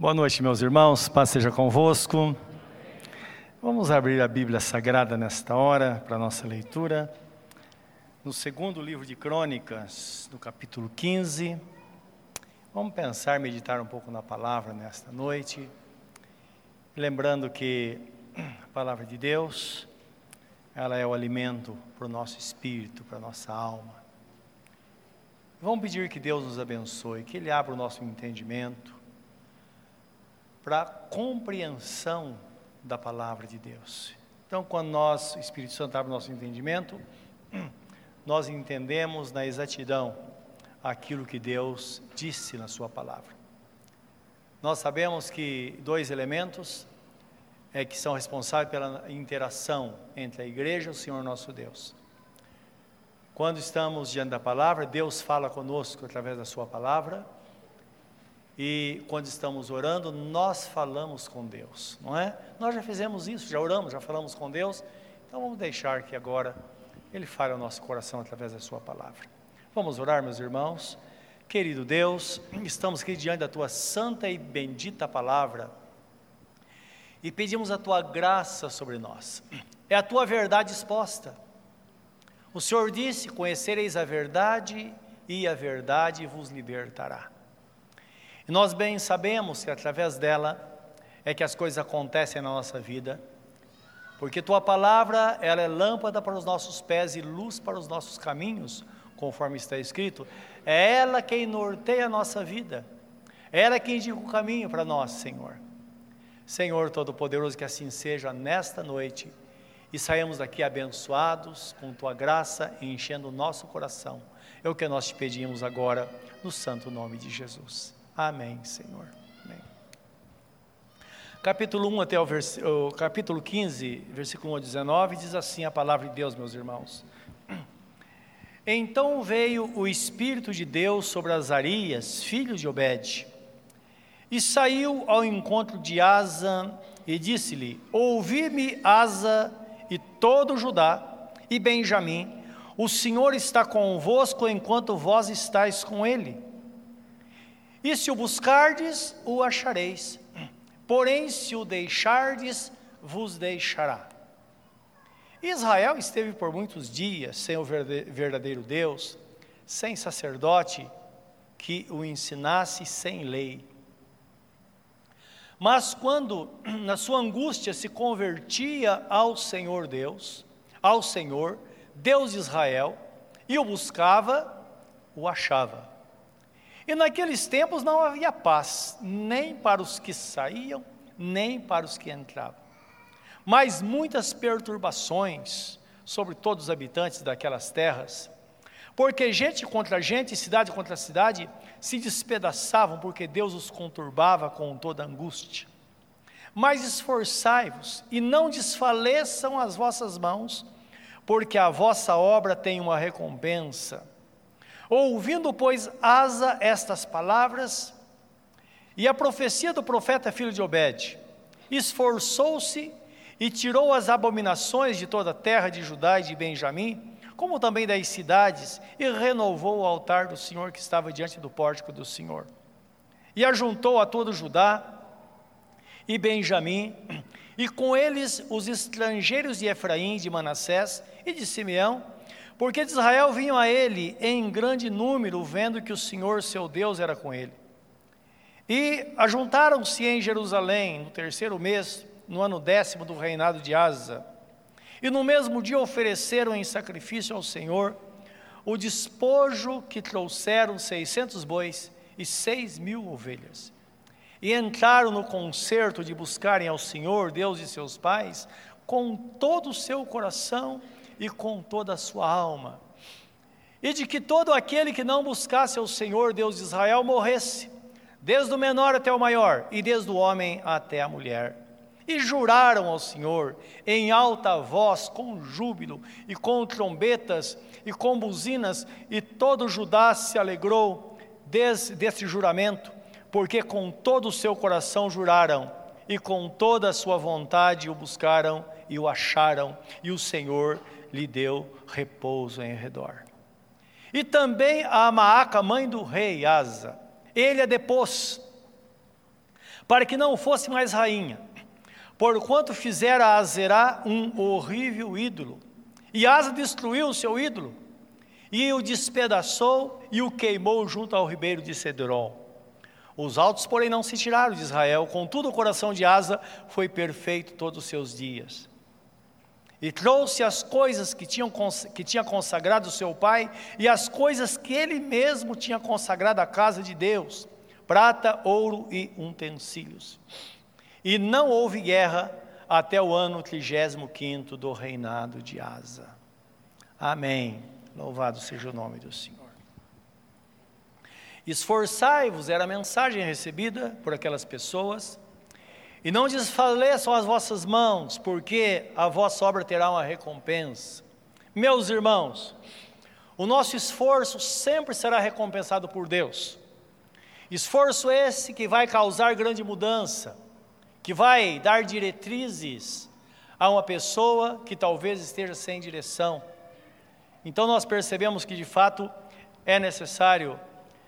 Boa noite, meus irmãos, paz seja convosco. Vamos abrir a Bíblia Sagrada nesta hora para nossa leitura. No segundo livro de Crônicas, no capítulo 15. Vamos pensar, meditar um pouco na palavra nesta noite. Lembrando que a palavra de Deus, ela é o alimento para o nosso espírito, para a nossa alma. Vamos pedir que Deus nos abençoe, que Ele abra o nosso entendimento para compreensão da palavra de Deus. Então, quando nós, o Espírito Santo abre nosso entendimento, nós entendemos na exatidão aquilo que Deus disse na Sua palavra. Nós sabemos que dois elementos é que são responsáveis pela interação entre a igreja e o Senhor nosso Deus. Quando estamos diante da palavra, Deus fala conosco através da Sua palavra e quando estamos orando, nós falamos com Deus, não é? Nós já fizemos isso, já oramos, já falamos com Deus. Então vamos deixar que agora Ele fale ao nosso coração através da Sua palavra. Vamos orar, meus irmãos. Querido Deus, estamos aqui diante da Tua santa e bendita palavra e pedimos a Tua graça sobre nós. É a Tua verdade exposta. O Senhor disse: Conhecereis a verdade, e a verdade vos libertará. E nós bem sabemos que através dela é que as coisas acontecem na nossa vida, porque tua palavra, ela é lâmpada para os nossos pés e luz para os nossos caminhos, conforme está escrito. É ela quem norteia a nossa vida. É ela quem indica o caminho para nós, Senhor. Senhor Todo-Poderoso, que assim seja nesta noite e saímos daqui abençoados com tua graça, enchendo o nosso coração. É o que nós te pedimos agora, no santo nome de Jesus. Amém, Senhor. Amém. Capítulo 1 até o, vers... o capítulo 15, versículo 1 a 19, diz assim a palavra de Deus, meus irmãos. Então veio o Espírito de Deus sobre Azarias, filho de Obed, e saiu ao encontro de Asa e disse-lhe: Ouvi-me, Asa e todo Judá e Benjamim, o Senhor está convosco enquanto vós estáis com ele. E se o buscardes, o achareis. Porém, se o deixardes, vos deixará. Israel esteve por muitos dias sem o verdadeiro Deus, sem sacerdote que o ensinasse sem lei. Mas quando na sua angústia se convertia ao Senhor Deus, ao Senhor, Deus de Israel, e o buscava, o achava. E naqueles tempos não havia paz, nem para os que saíam, nem para os que entravam. Mas muitas perturbações sobre todos os habitantes daquelas terras, porque gente contra gente, cidade contra cidade, se despedaçavam, porque Deus os conturbava com toda angústia. Mas esforçai-vos e não desfaleçam as vossas mãos, porque a vossa obra tem uma recompensa Ouvindo, pois, Asa estas palavras, e a profecia do profeta filho de Obed, esforçou-se e tirou as abominações de toda a terra de Judá e de Benjamim, como também das cidades, e renovou o altar do Senhor que estava diante do pórtico do Senhor. E ajuntou a todo Judá e Benjamim, e com eles os estrangeiros de Efraim, de Manassés e de Simeão, porque de Israel vinham a ele em grande número, vendo que o Senhor seu Deus era com ele. E ajuntaram-se em Jerusalém no terceiro mês, no ano décimo do reinado de Asa. E no mesmo dia ofereceram em sacrifício ao Senhor o despojo que trouxeram seiscentos bois e seis mil ovelhas. E entraram no concerto de buscarem ao Senhor, Deus de seus pais, com todo o seu coração e com toda a sua alma, e de que todo aquele que não buscasse ao Senhor Deus de Israel morresse, desde o menor até o maior, e desde o homem até a mulher. E juraram ao Senhor em alta voz, com júbilo, e com trombetas, e com buzinas, e todo Judá se alegrou desse, desse juramento, porque com todo o seu coração juraram, e com toda a sua vontade o buscaram e o acharam, e o Senhor lhe deu repouso em redor. E também a Maaca, mãe do rei Asa, ele a depôs, para que não fosse mais rainha, porquanto fizera a Azerá um horrível ídolo. E Asa destruiu o seu ídolo, e o despedaçou e o queimou junto ao ribeiro de Cedron. Os altos, porém, não se tiraram de Israel, contudo o coração de Asa foi perfeito todos os seus dias. E trouxe as coisas que, tinham, que tinha consagrado seu pai e as coisas que ele mesmo tinha consagrado à casa de Deus, prata, ouro e utensílios. E não houve guerra até o ano 35 do reinado de Asa. Amém. Louvado seja o nome do Senhor. Esforçai-vos, era a mensagem recebida por aquelas pessoas, e não desfaleçam as vossas mãos, porque a vossa obra terá uma recompensa. Meus irmãos, o nosso esforço sempre será recompensado por Deus. Esforço esse que vai causar grande mudança que vai dar diretrizes a uma pessoa que talvez esteja sem direção. Então nós percebemos que de fato é necessário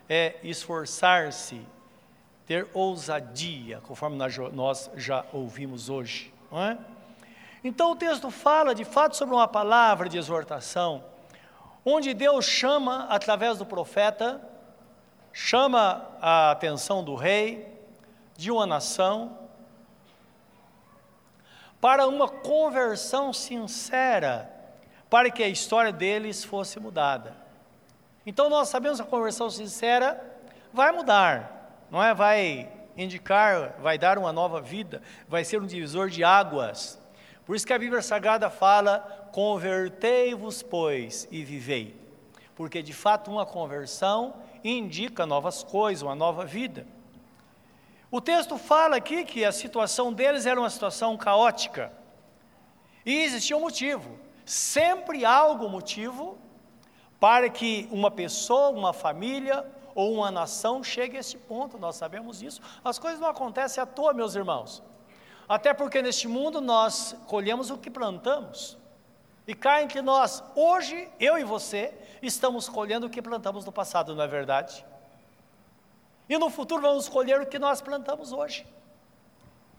é, esforçar-se, ter ousadia, conforme nós já ouvimos hoje. Não é? Então o texto fala de fato sobre uma palavra de exortação, onde Deus chama através do profeta, chama a atenção do rei, de uma nação, para uma conversão sincera, para que a história deles fosse mudada. Então nós sabemos que a conversão sincera vai mudar, não é? Vai indicar, vai dar uma nova vida, vai ser um divisor de águas. Por isso que a Bíblia Sagrada fala: convertei-vos, pois, e vivei. Porque de fato uma conversão indica novas coisas, uma nova vida. O texto fala aqui que a situação deles era uma situação caótica. E existia um motivo. Sempre há algum motivo para que uma pessoa, uma família ou uma nação chegue a esse ponto, nós sabemos isso. As coisas não acontecem à toa, meus irmãos. Até porque neste mundo nós colhemos o que plantamos. E cá entre nós, hoje, eu e você, estamos colhendo o que plantamos no passado, não é verdade? E no futuro vamos colher o que nós plantamos hoje.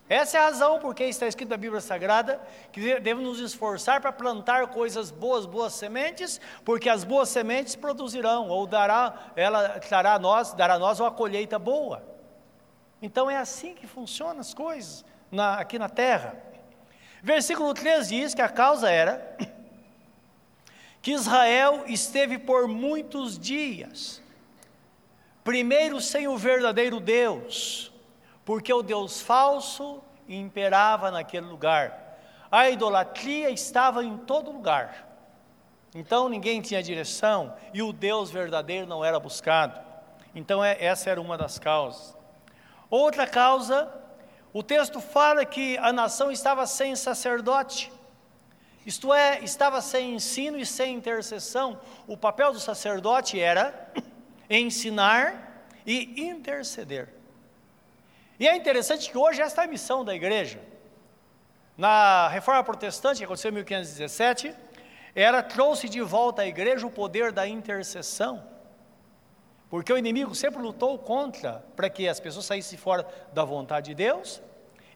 Essa é a razão porque está escrito na Bíblia Sagrada que devemos nos esforçar para plantar coisas boas, boas sementes, porque as boas sementes produzirão, ou dará, ela trará a nós, dará a nós uma colheita boa. Então é assim que funcionam as coisas na, aqui na terra. Versículo 3 diz que a causa era que Israel esteve por muitos dias Primeiro, sem o verdadeiro Deus, porque o Deus falso imperava naquele lugar. A idolatria estava em todo lugar. Então ninguém tinha direção e o Deus verdadeiro não era buscado. Então é, essa era uma das causas. Outra causa, o texto fala que a nação estava sem sacerdote. Isto é, estava sem ensino e sem intercessão. O papel do sacerdote era ensinar e interceder. E é interessante que hoje esta é a missão da igreja. Na reforma protestante, que aconteceu em 1517, ela trouxe de volta à igreja o poder da intercessão. Porque o inimigo sempre lutou contra para que as pessoas saíssem fora da vontade de Deus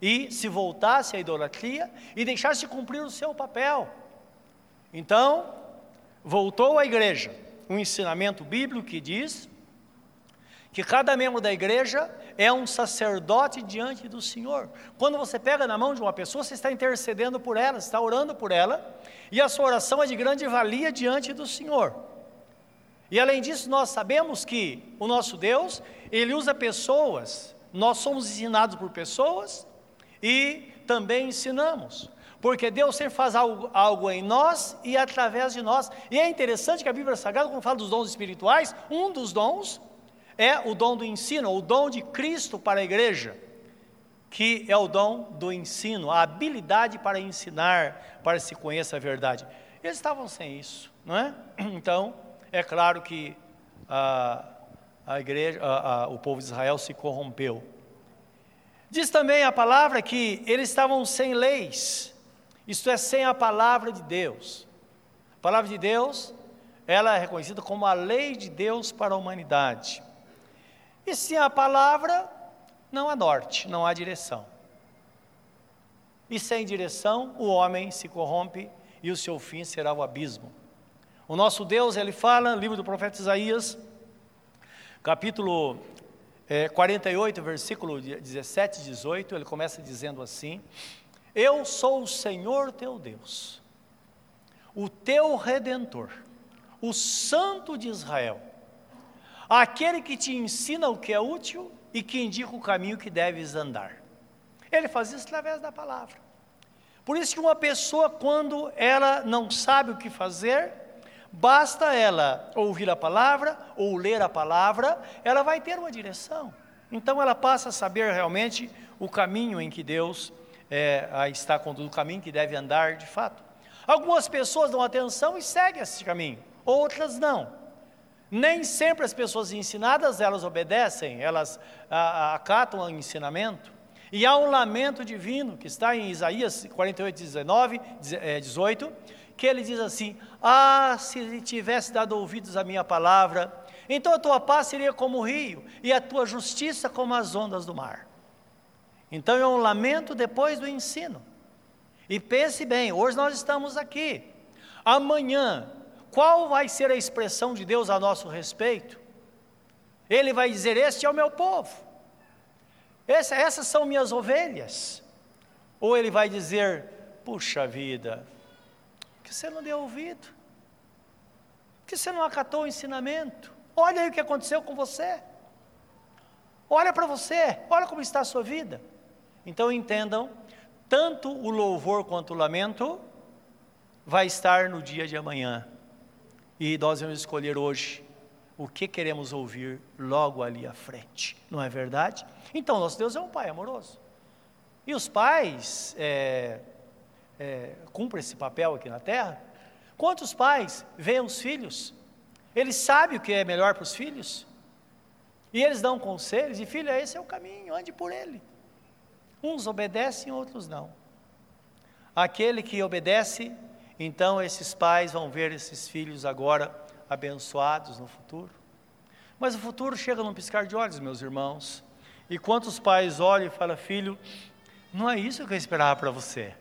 e se voltasse à idolatria e deixasse de cumprir o seu papel. Então, voltou à igreja um ensinamento bíblico que diz que cada membro da igreja é um sacerdote diante do Senhor. Quando você pega na mão de uma pessoa, você está intercedendo por ela, está orando por ela, e a sua oração é de grande valia diante do Senhor. E além disso, nós sabemos que o nosso Deus, ele usa pessoas, nós somos ensinados por pessoas e também ensinamos. Porque Deus sempre faz algo, algo, em nós e através de nós. E é interessante que a Bíblia Sagrada, quando fala dos dons espirituais, um dos dons é o dom do ensino, o dom de Cristo para a igreja, que é o dom do ensino, a habilidade para ensinar, para se conhecer a verdade. Eles estavam sem isso, não é? Então, é claro que a, a igreja, a, a, o povo de Israel se corrompeu. Diz também a palavra que eles estavam sem leis, isto é, sem a palavra de Deus. A palavra de Deus, ela é reconhecida como a lei de Deus para a humanidade. E sem a palavra, não há norte, não há direção. E sem direção, o homem se corrompe e o seu fim será o abismo. O nosso Deus, ele fala, livro do profeta Isaías, capítulo é, 48, versículo 17 e 18, ele começa dizendo assim: Eu sou o Senhor teu Deus, o teu redentor, o Santo de Israel, aquele que te ensina o que é útil e que indica o caminho que deves andar. Ele faz isso através da palavra. Por isso que uma pessoa, quando ela não sabe o que fazer, Basta ela ouvir a palavra ou ler a palavra, ela vai ter uma direção. Então ela passa a saber realmente o caminho em que Deus é, está conduzindo, o caminho que deve andar de fato. Algumas pessoas dão atenção e seguem esse caminho, outras não. Nem sempre as pessoas ensinadas elas obedecem, elas acatam o ensinamento. E há um lamento divino que está em Isaías 48, 19, 18, que ele diz assim: Ah, se tivesse dado ouvidos à minha palavra, então a tua paz seria como o rio, e a tua justiça como as ondas do mar. Então é um lamento depois do ensino. E pense bem, hoje nós estamos aqui. Amanhã, qual vai ser a expressão de Deus a nosso respeito? Ele vai dizer: Este é o meu povo, Essa, essas são minhas ovelhas. Ou ele vai dizer: Puxa vida, que você não deu ouvido, que você não acatou o ensinamento. Olha aí o que aconteceu com você. Olha para você, olha como está a sua vida. Então entendam, tanto o louvor quanto o lamento vai estar no dia de amanhã. E nós vamos escolher hoje o que queremos ouvir logo ali à frente, não é verdade? Então, nosso Deus é um Pai amoroso. E os pais, é, é, cumpre esse papel aqui na terra? Quantos pais veem os filhos? Eles sabem o que é melhor para os filhos? E eles dão conselhos, e filho, esse é o caminho, ande por ele. Uns obedecem, outros não. Aquele que obedece, então esses pais vão ver esses filhos agora abençoados no futuro. Mas o futuro chega num piscar de olhos, meus irmãos. E quantos pais olham e falam, filho, não é isso que eu esperava para você.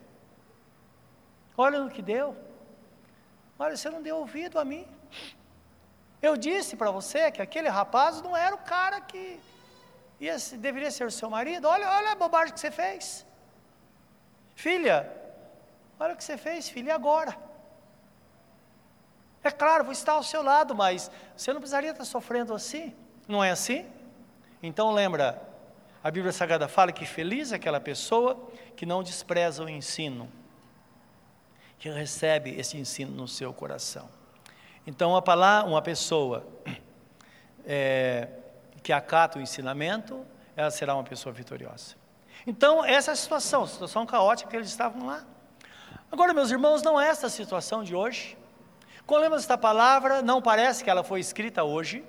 Olha no que deu. Olha, você não deu ouvido a mim. Eu disse para você que aquele rapaz não era o cara que ia, deveria ser o seu marido. Olha, olha a bobagem que você fez. Filha, olha o que você fez, filha, e agora? É claro, vou estar ao seu lado, mas você não precisaria estar sofrendo assim. Não é assim? Então lembra, a Bíblia Sagrada fala que feliz é aquela pessoa que não despreza o ensino que recebe esse ensino no seu coração. Então, uma palavra, uma pessoa é, que acata o ensinamento, ela será uma pessoa vitoriosa. Então, essa é a situação, situação caótica que eles estavam lá. Agora, meus irmãos, não é essa a situação de hoje. Quando lemos esta palavra, não parece que ela foi escrita hoje.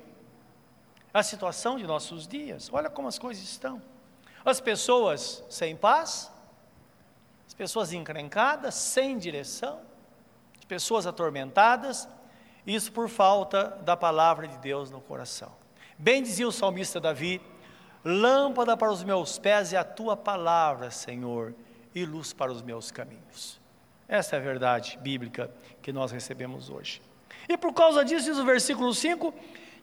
A situação de nossos dias, olha como as coisas estão. As pessoas sem paz, pessoas encrencadas, sem direção, pessoas atormentadas, isso por falta da palavra de Deus no coração. Bem dizia o salmista Davi: Lâmpada para os meus pés é a tua palavra, Senhor, e luz para os meus caminhos. Essa é a verdade bíblica que nós recebemos hoje. E por causa disso, diz o versículo 5,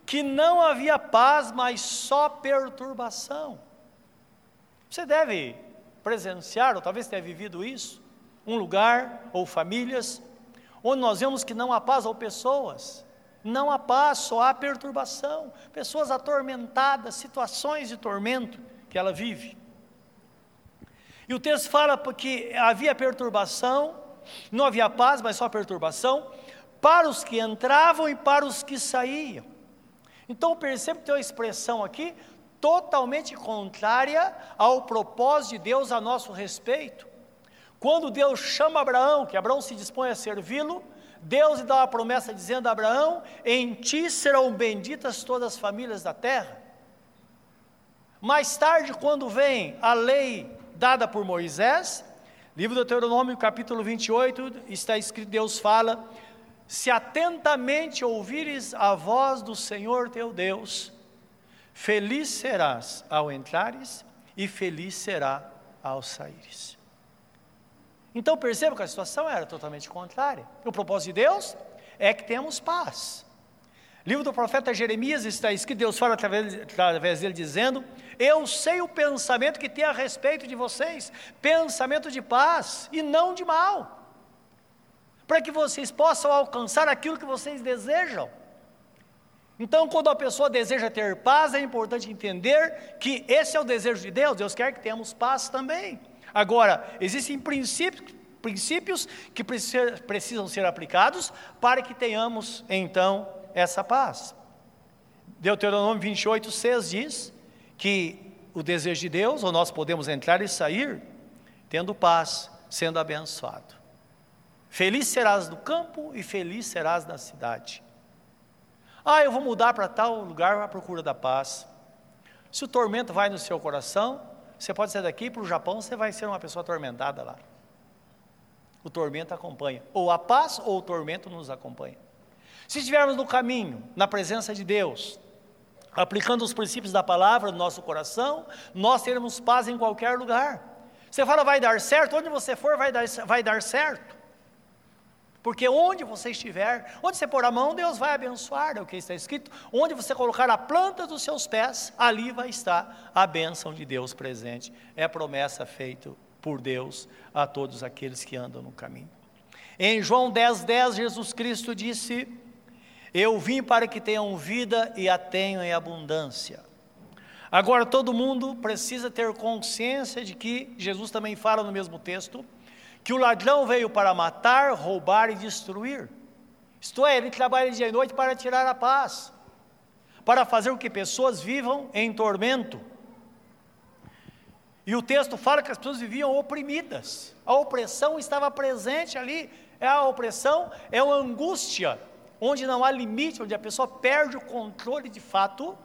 que não havia paz, mas só perturbação. Você deve presenciar, ou talvez tenha vivido isso, um lugar ou famílias, onde nós vemos que não há paz ou pessoas, não há paz, só há perturbação, pessoas atormentadas, situações de tormento que ela vive. E o texto fala que havia perturbação, não havia paz, mas só perturbação, para os que entravam e para os que saíam. Então percebe que tem uma expressão aqui totalmente contrária ao propósito de Deus a nosso respeito. Quando Deus chama Abraão, que Abraão se dispõe a servi-lo, Deus lhe dá uma promessa dizendo a Abraão: Em ti serão benditas todas as famílias da terra. Mais tarde, quando vem a lei dada por Moisés, livro do Deuteronômio, capítulo 28, está escrito: Deus fala: Se atentamente ouvires a voz do Senhor teu Deus, Feliz serás ao entrares e feliz será ao saíres. Então perceba que a situação era totalmente contrária. O propósito de Deus é que temos paz. Livro do profeta Jeremias está escrito, Deus fala através, através dele dizendo: Eu sei o pensamento que tem a respeito de vocês, pensamento de paz e não de mal, para que vocês possam alcançar aquilo que vocês desejam. Então, quando a pessoa deseja ter paz, é importante entender que esse é o desejo de Deus, Deus quer que tenhamos paz também. Agora, existem princípios, princípios que precisam ser aplicados para que tenhamos, então, essa paz. Deuteronômio 28, 6 diz que o desejo de Deus, ou nós podemos entrar e sair, tendo paz, sendo abençoado. Feliz serás no campo e feliz serás na cidade. Ah, eu vou mudar para tal lugar à procura da paz. Se o tormento vai no seu coração, você pode sair daqui para o Japão, você vai ser uma pessoa atormentada lá. O tormento acompanha. Ou a paz ou o tormento nos acompanha. Se estivermos no caminho, na presença de Deus, aplicando os princípios da palavra no nosso coração, nós teremos paz em qualquer lugar. Você fala, vai dar certo, onde você for, vai dar, vai dar certo. Porque onde você estiver, onde você pôr a mão, Deus vai abençoar, é o que está escrito. Onde você colocar a planta dos seus pés, ali vai estar a bênção de Deus presente. É a promessa feita por Deus a todos aqueles que andam no caminho. Em João 10, 10, Jesus Cristo disse: Eu vim para que tenham vida e a tenham em abundância. Agora, todo mundo precisa ter consciência de que Jesus também fala no mesmo texto que o ladrão veio para matar, roubar e destruir. Isto é, ele trabalha dia e noite para tirar a paz, para fazer com que pessoas vivam em tormento. E o texto fala que as pessoas viviam oprimidas, a opressão estava presente ali, é a opressão, é uma angústia, onde não há limite, onde a pessoa perde o controle de fato.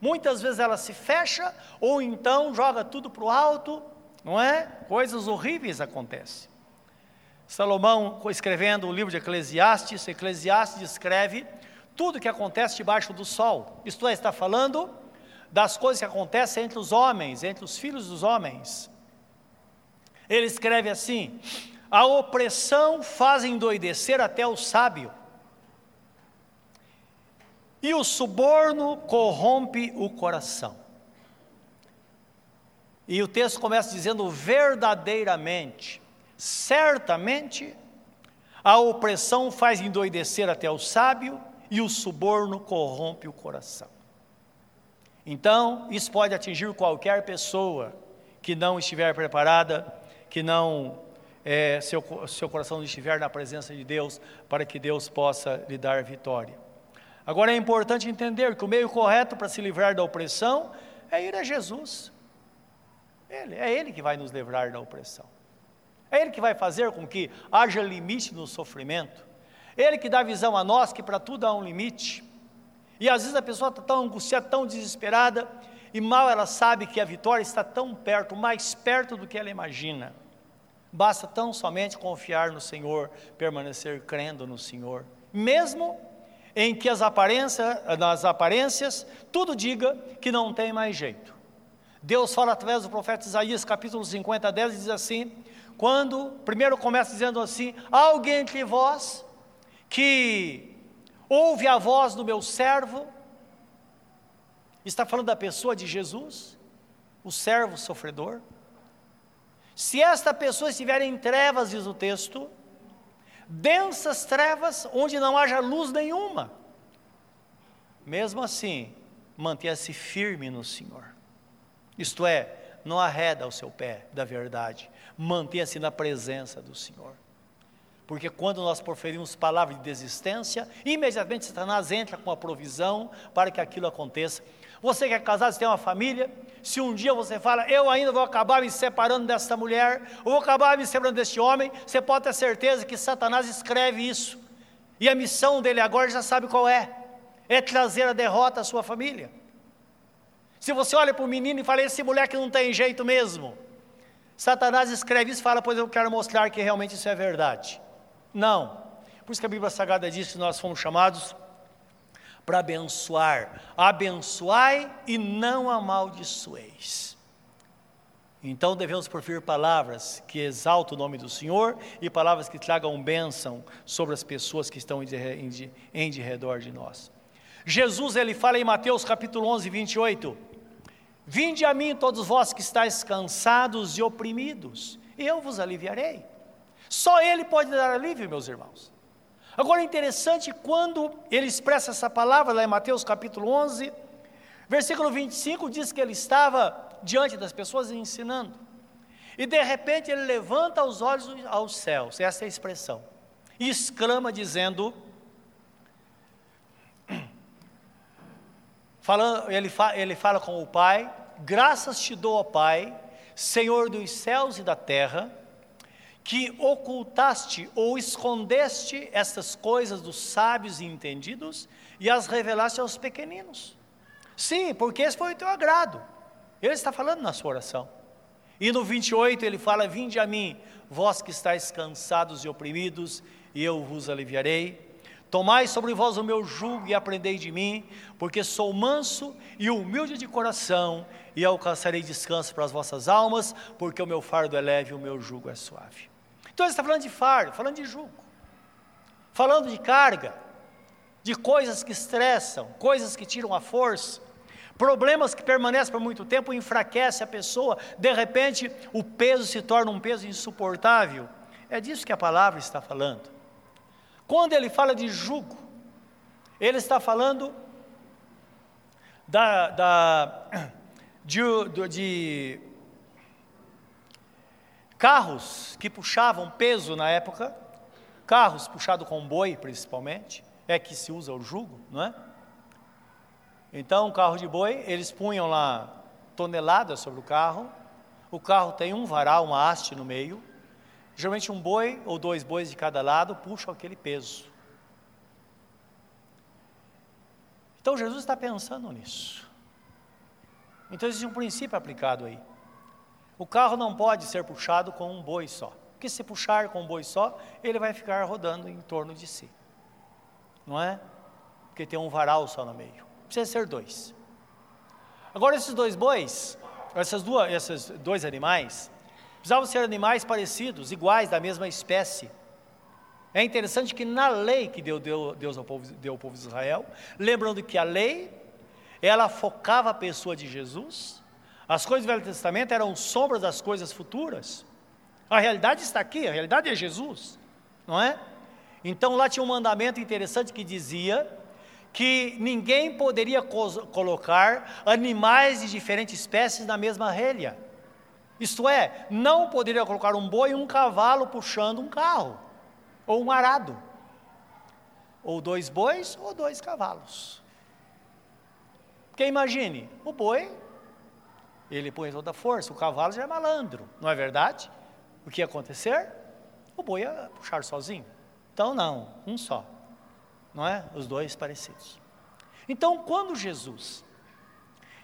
Muitas vezes ela se fecha, ou então joga tudo para o alto, não é? Coisas horríveis acontecem. Salomão, escrevendo o livro de Eclesiastes, Eclesiastes descreve tudo que acontece debaixo do sol. Isto é, está falando das coisas que acontecem entre os homens, entre os filhos dos homens. Ele escreve assim: a opressão faz endoidecer até o sábio, e o suborno corrompe o coração. E o texto começa dizendo verdadeiramente, certamente, a opressão faz endoidecer até o sábio e o suborno corrompe o coração. Então, isso pode atingir qualquer pessoa que não estiver preparada, que não é, seu, seu coração não estiver na presença de Deus, para que Deus possa lhe dar vitória. Agora é importante entender que o meio correto para se livrar da opressão é ir a Jesus. Ele, é Ele que vai nos livrar da opressão. É Ele que vai fazer com que haja limite no sofrimento. Ele que dá visão a nós que para tudo há um limite. E às vezes a pessoa está tão angustiada, tão desesperada, e mal ela sabe que a vitória está tão perto, mais perto do que ela imagina. Basta tão somente confiar no Senhor, permanecer crendo no Senhor, mesmo em que as aparências, nas aparências tudo diga que não tem mais jeito. Deus fala através do profeta Isaías, capítulo 50, 10, e diz assim: quando, primeiro começa dizendo assim: alguém entre vós que ouve a voz do meu servo, está falando da pessoa de Jesus, o servo sofredor. Se esta pessoa estiver em trevas, diz o texto, densas trevas, onde não haja luz nenhuma, mesmo assim, mantenha-se firme no Senhor. Isto é, não arreda o seu pé da verdade, mantenha-se na presença do Senhor. Porque quando nós proferimos palavras de desistência, imediatamente Satanás entra com a provisão para que aquilo aconteça. Você que é casado, você tem uma família, se um dia você fala, eu ainda vou acabar me separando dessa mulher, ou vou acabar me separando deste homem, você pode ter certeza que Satanás escreve isso. E a missão dele agora já sabe qual é: é trazer a derrota à sua família. Se você olha para o menino e fala, esse moleque não tem jeito mesmo. Satanás escreve isso e fala, pois eu quero mostrar que realmente isso é verdade. Não. Por isso que a Bíblia Sagrada diz que nós fomos chamados para abençoar. Abençoai e não amaldiçoeis. Então devemos proferir palavras que exaltam o nome do Senhor e palavras que tragam bênção sobre as pessoas que estão em, de, em de redor de nós. Jesus ele fala em Mateus capítulo 11, 28: Vinde a mim todos vós que estáis cansados e oprimidos, e eu vos aliviarei. Só Ele pode dar alívio, meus irmãos. Agora é interessante quando ele expressa essa palavra lá em Mateus capítulo 11, versículo 25 diz que ele estava diante das pessoas ensinando. E de repente ele levanta os olhos aos céus, essa é a expressão, e exclama dizendo: falando, ele, ele fala com o Pai: Graças te dou, ó Pai, Senhor dos céus e da terra, que ocultaste ou escondeste estas coisas dos sábios e entendidos e as revelaste aos pequeninos. Sim, porque esse foi o teu agrado. Ele está falando na sua oração. E no 28 ele fala: Vinde a mim, vós que estáis cansados e oprimidos, e eu vos aliviarei. Tomai sobre vós o meu jugo e aprendei de mim, porque sou manso e humilde de coração, e alcançarei descanso para as vossas almas, porque o meu fardo é leve e o meu jugo é suave. Então ele está falando de fardo, falando de jugo, falando de carga, de coisas que estressam, coisas que tiram a força, Problemas que permanecem por muito tempo enfraquece a pessoa, de repente o peso se torna um peso insuportável. É disso que a palavra está falando. Quando ele fala de jugo, ele está falando da, da de, de carros que puxavam peso na época, carros puxados com boi principalmente, é que se usa o jugo, não é? Então, o carro de boi, eles punham lá toneladas sobre o carro. O carro tem um varal, uma haste no meio. Geralmente um boi ou dois bois de cada lado puxam aquele peso. Então Jesus está pensando nisso. Então existe um princípio aplicado aí. O carro não pode ser puxado com um boi só. Porque se puxar com um boi só, ele vai ficar rodando em torno de si. Não é? Porque tem um varal só no meio precisa ser dois. Agora, esses dois bois, essas duas, esses dois animais, precisavam ser animais parecidos, iguais, da mesma espécie. É interessante que na lei que deu, deu, Deus ao povo, deu ao povo de Israel, lembrando que a lei, ela focava a pessoa de Jesus, as coisas do Velho Testamento eram sombras das coisas futuras. A realidade está aqui, a realidade é Jesus, não é? Então lá tinha um mandamento interessante que dizia que ninguém poderia co colocar animais de diferentes espécies na mesma relha. Isto é, não poderia colocar um boi e um cavalo puxando um carro, ou um arado, ou dois bois ou dois cavalos. Porque imagine, o boi, ele põe toda a força, o cavalo já é malandro, não é verdade? O que ia acontecer? O boi ia puxar sozinho. Então, não, um só não é? Os dois parecidos. Então, quando Jesus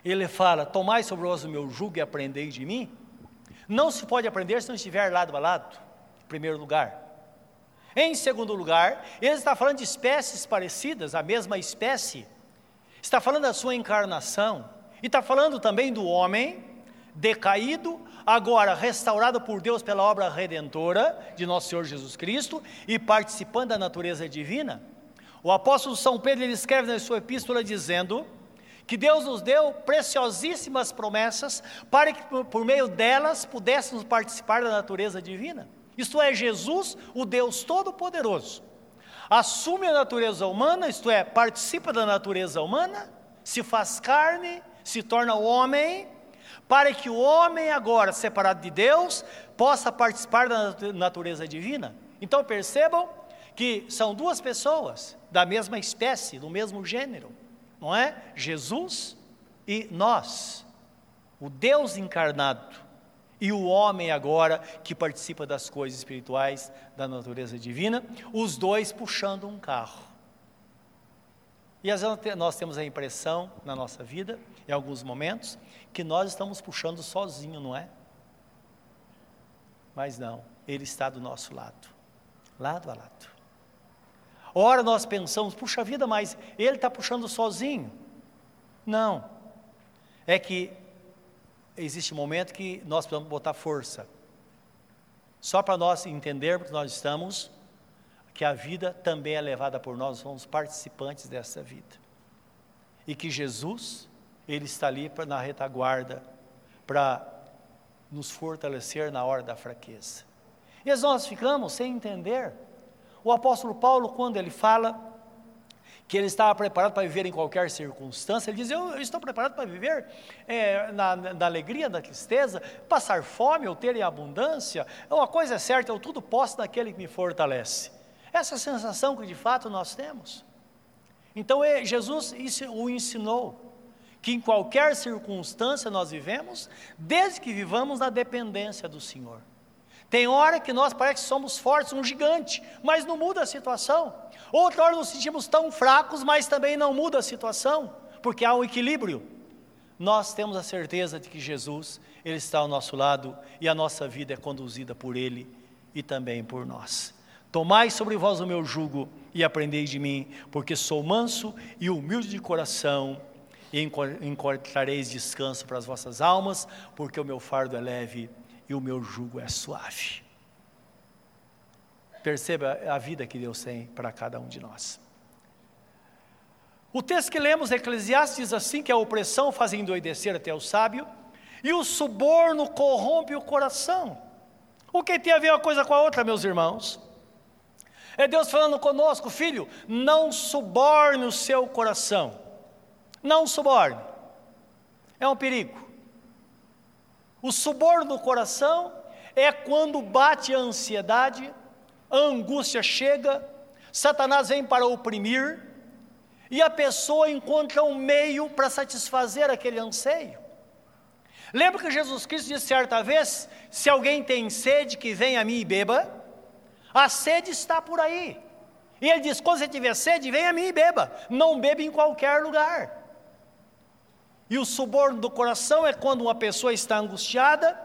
ele fala: "Tomai sobre vós o meu jugo e aprendei de mim", não se pode aprender se não estiver lado a lado, em primeiro lugar. Em segundo lugar, ele está falando de espécies parecidas, a mesma espécie. Está falando da sua encarnação e está falando também do homem decaído, agora restaurado por Deus pela obra redentora de nosso Senhor Jesus Cristo e participando da natureza divina. O apóstolo São Pedro ele escreve na sua epístola dizendo que Deus nos deu preciosíssimas promessas para que por meio delas pudéssemos participar da natureza divina. Isto é, Jesus, o Deus Todo-Poderoso, assume a natureza humana, isto é, participa da natureza humana, se faz carne, se torna homem, para que o homem, agora separado de Deus, possa participar da natureza divina. Então percebam que são duas pessoas da mesma espécie, do mesmo gênero, não é? Jesus e nós, o Deus encarnado e o homem agora que participa das coisas espirituais da natureza divina, os dois puxando um carro. E às vezes nós temos a impressão na nossa vida, em alguns momentos, que nós estamos puxando sozinho, não é? Mas não, Ele está do nosso lado, lado a lado. Ora nós pensamos, puxa vida, mas ele está puxando sozinho. Não. É que existe um momento que nós precisamos botar força. Só para nós entendermos que nós estamos, que a vida também é levada por nós, somos participantes dessa vida. E que Jesus, Ele está ali pra, na retaguarda para nos fortalecer na hora da fraqueza. E nós ficamos sem entender. O apóstolo Paulo, quando ele fala que ele estava preparado para viver em qualquer circunstância. Ele diz: Eu, eu estou preparado para viver é, na, na, alegria, na tristeza, passar fome ou ter em abundância. Uma coisa é certa, eu tudo posso naquele que me fortalece. Essa é sensação que de fato nós temos. Então é, Jesus o ensinou que em qualquer circunstância nós vivemos, desde que vivamos na dependência do Senhor. Tem hora que nós parece que somos fortes, um gigante, mas não muda a situação. Outra hora nos sentimos tão fracos, mas também não muda a situação, porque há um equilíbrio. Nós temos a certeza de que Jesus, Ele está ao nosso lado e a nossa vida é conduzida por Ele e também por nós. Tomai sobre vós o meu jugo e aprendei de mim, porque sou manso e humilde de coração, e encontrareis descanso para as vossas almas, porque o meu fardo é leve e o meu jugo é suave. Perceba a vida que Deus tem para cada um de nós. O texto que lemos, Eclesiastes, diz assim: que a opressão faz endoidecer até o sábio, e o suborno corrompe o coração. O que tem a ver uma coisa com a outra, meus irmãos? É Deus falando conosco, filho, não suborne o seu coração. Não suborne. É um perigo. O suborno do coração é quando bate a ansiedade, a angústia chega, Satanás vem para oprimir, e a pessoa encontra um meio para satisfazer aquele anseio. Lembra que Jesus Cristo disse certa vez: se alguém tem sede, que venha a mim e beba. A sede está por aí. E ele diz: quando você tiver sede, venha a mim e beba. Não beba em qualquer lugar. E o suborno do coração é quando uma pessoa está angustiada,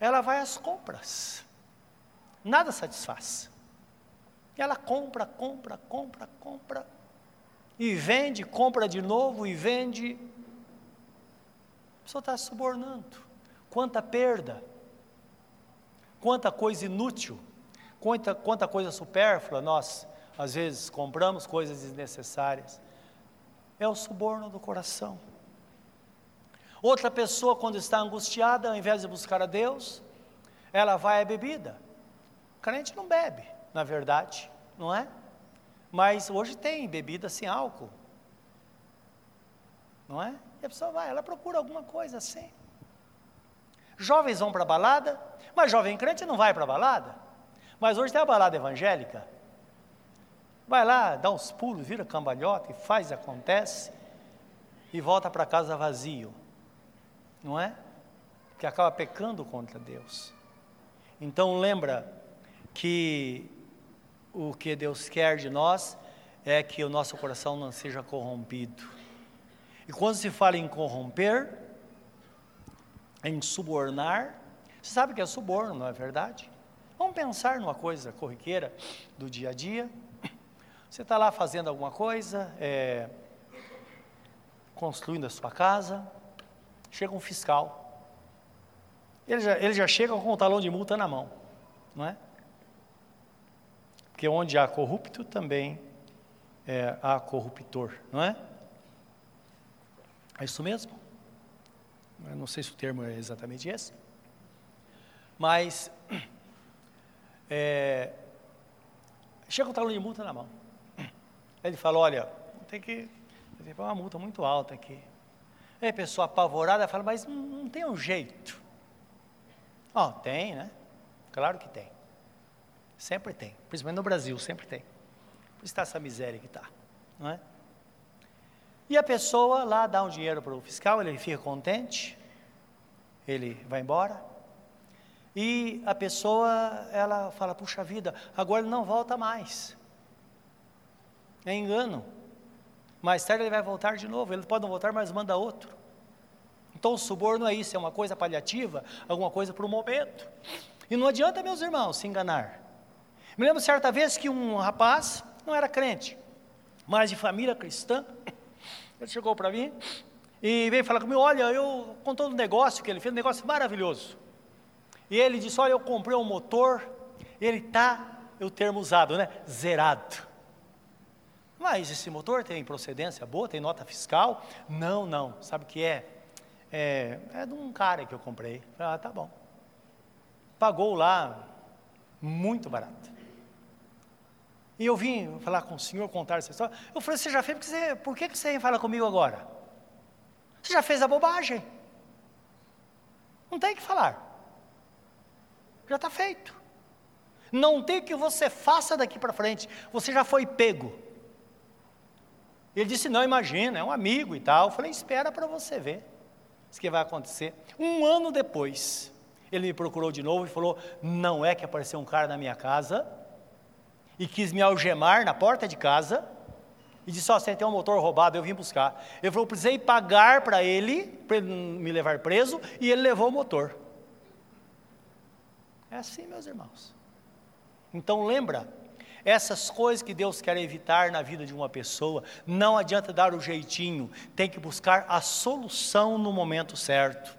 ela vai às compras. Nada satisfaz. Ela compra, compra, compra, compra. E vende, compra de novo e vende. A pessoa está subornando. Quanta perda. Quanta coisa inútil. Quanta, quanta coisa supérflua nós, às vezes, compramos coisas desnecessárias. É o suborno do coração. Outra pessoa, quando está angustiada, ao invés de buscar a Deus, ela vai à bebida. O crente não bebe, na verdade, não é? Mas hoje tem bebida sem álcool, não é? E a pessoa vai, ela procura alguma coisa assim. Jovens vão para a balada, mas jovem crente não vai para a balada. Mas hoje tem a balada evangélica. Vai lá, dá uns pulos, vira cambalhota e faz, acontece, e volta para casa vazio não é? Que acaba pecando contra Deus. Então lembra que o que Deus quer de nós é que o nosso coração não seja corrompido. E quando se fala em corromper, em subornar, você sabe que é suborno, não é verdade? Vamos pensar numa coisa corriqueira do dia a dia. Você está lá fazendo alguma coisa, é, construindo a sua casa, chega um fiscal. Ele já, ele já chega com o talão de multa na mão, não é? Porque onde há corrupto também é, há corruptor, não é? É isso mesmo? Eu não sei se o termo é exatamente esse. Mas é, chega com o talão de multa na mão. Ele fala, olha, tem que, tem uma multa muito alta aqui. Aí a pessoa apavorada fala, mas não, tem um jeito. Ó, oh, tem, né? Claro que tem. Sempre tem. Principalmente no Brasil, sempre tem. Por isso está essa miséria que está, não é? E a pessoa lá dá um dinheiro para o fiscal, ele fica contente, ele vai embora. E a pessoa, ela fala, puxa vida, agora ele não volta mais. É engano. Mais tarde ele vai voltar de novo. Ele pode não voltar, mas manda outro. Então o suborno é isso, é uma coisa paliativa, alguma coisa para o momento. E não adianta, meus irmãos, se enganar. Me lembro certa vez que um rapaz, não era crente, mas de família cristã, ele chegou para mim e veio falar comigo, olha, eu contou um negócio que ele fez, um negócio maravilhoso. E ele disse, olha, eu comprei um motor, ele está, o termo usado, né? Zerado. Mas esse motor tem procedência boa, tem nota fiscal? Não, não. Sabe o que é? É, é de um cara que eu comprei. Ah, tá bom. Pagou lá muito barato. E eu vim falar com o senhor, contar essa história. Eu falei, você já fez, porque você, por que você fala comigo agora? Você já fez a bobagem. Não tem que falar. Já está feito. Não tem que você faça daqui para frente. Você já foi pego. Ele disse: Não, imagina, é um amigo e tal. Eu falei: Espera para você ver o que vai acontecer. Um ano depois, ele me procurou de novo e falou: Não é que apareceu um cara na minha casa e quis me algemar na porta de casa e disse: Ó, oh, você tem um motor roubado, eu vim buscar. Ele falou: precisei pagar para ele, para ele me levar preso, e ele levou o motor. É assim, meus irmãos. Então lembra, essas coisas que Deus quer evitar na vida de uma pessoa, não adianta dar o jeitinho, tem que buscar a solução no momento certo.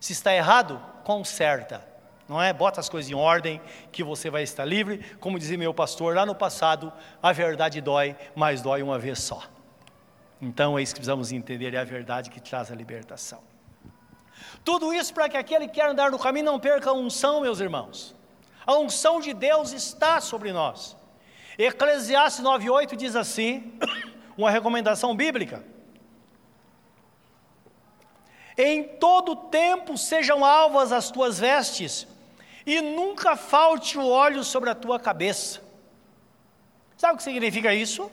Se está errado, conserta não é? Bota as coisas em ordem, que você vai estar livre. Como dizia meu pastor lá no passado, a verdade dói, mas dói uma vez só. Então é isso que precisamos entender, é a verdade que traz a libertação. Tudo isso para que aquele que quer andar no caminho não perca a unção, meus irmãos. A unção de Deus está sobre nós. Eclesiastes 9,8 diz assim, uma recomendação bíblica. Em todo tempo sejam alvas as tuas vestes, e nunca falte o óleo sobre a tua cabeça. Sabe o que significa isso?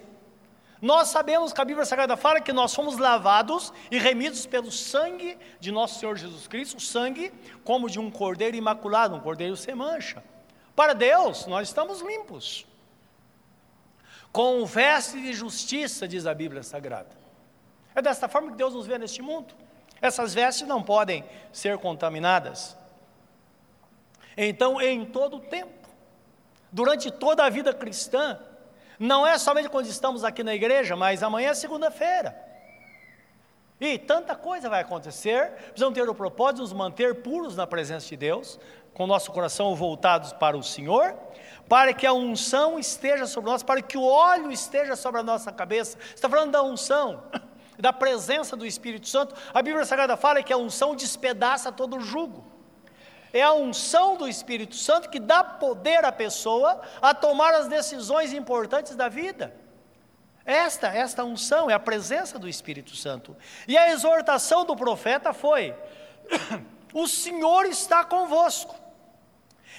Nós sabemos que a Bíblia Sagrada fala que nós somos lavados e remidos pelo sangue de nosso Senhor Jesus Cristo, o sangue como de um cordeiro imaculado, um cordeiro sem mancha. Para Deus, nós estamos limpos. Com veste de justiça, diz a Bíblia Sagrada. É desta forma que Deus nos vê neste mundo. Essas vestes não podem ser contaminadas. Então, em todo o tempo, durante toda a vida cristã, não é somente quando estamos aqui na igreja, mas amanhã é segunda-feira. E tanta coisa vai acontecer, precisamos ter o propósito de nos manter puros na presença de Deus, com nosso coração voltados para o Senhor, para que a unção esteja sobre nós, para que o óleo esteja sobre a nossa cabeça. Está falando da unção, da presença do Espírito Santo. A Bíblia Sagrada fala que a unção despedaça todo o jugo é a unção do Espírito Santo que dá poder à pessoa a tomar as decisões importantes da vida. Esta, esta unção é a presença do Espírito Santo. E a exortação do profeta foi: O Senhor está convosco,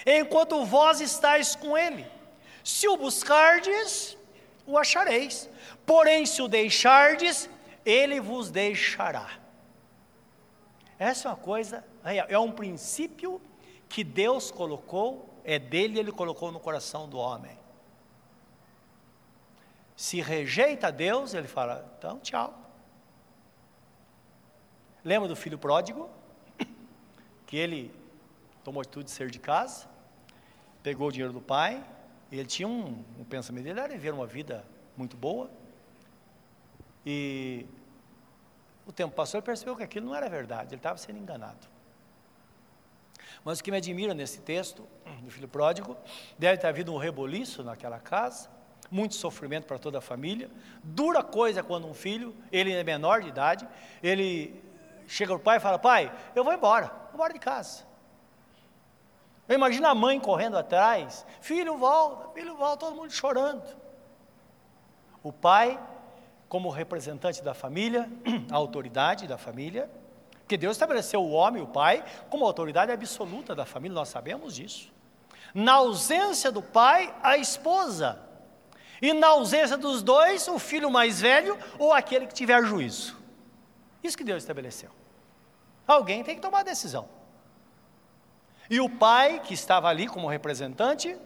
enquanto vós estáis com Ele. Se o buscardes, o achareis. Porém, se o deixardes, Ele vos deixará. Essa é uma coisa é um princípio que Deus colocou, é dele, ele colocou no coração do homem. Se rejeita Deus, ele fala: então, tchau. Lembra do filho pródigo? Que ele tomou atitude de ser de casa, pegou o dinheiro do pai, ele tinha um, um pensamento dele era viver uma vida muito boa. E o tempo passou e percebeu que aquilo não era verdade, ele estava sendo enganado. Mas o que me admira nesse texto do filho pródigo, deve ter havido um reboliço naquela casa, muito sofrimento para toda a família. Dura coisa quando um filho, ele é menor de idade, ele chega ao pai e fala: Pai, eu vou embora, vou embora de casa. Eu imagino a mãe correndo atrás: Filho, volta, filho, volta, todo mundo chorando. O pai, como representante da família, a autoridade da família, porque Deus estabeleceu o homem, o pai, como autoridade absoluta da família, nós sabemos disso. Na ausência do pai, a esposa. E na ausência dos dois, o filho mais velho ou aquele que tiver juízo. Isso que Deus estabeleceu. Alguém tem que tomar a decisão. E o pai, que estava ali como representante,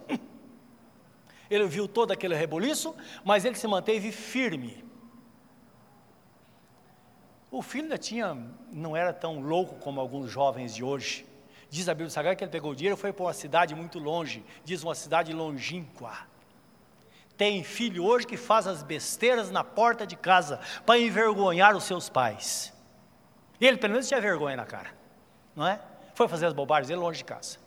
ele viu todo aquele reboliço, mas ele se manteve firme. O filho ainda tinha, não era tão louco como alguns jovens de hoje. Diz a Bíblia Sagrada que ele pegou o dinheiro e foi para uma cidade muito longe, diz uma cidade longínqua. Tem filho hoje que faz as besteiras na porta de casa para envergonhar os seus pais. Ele pelo menos tinha vergonha na cara, não é? Foi fazer as bobagens dele longe de casa.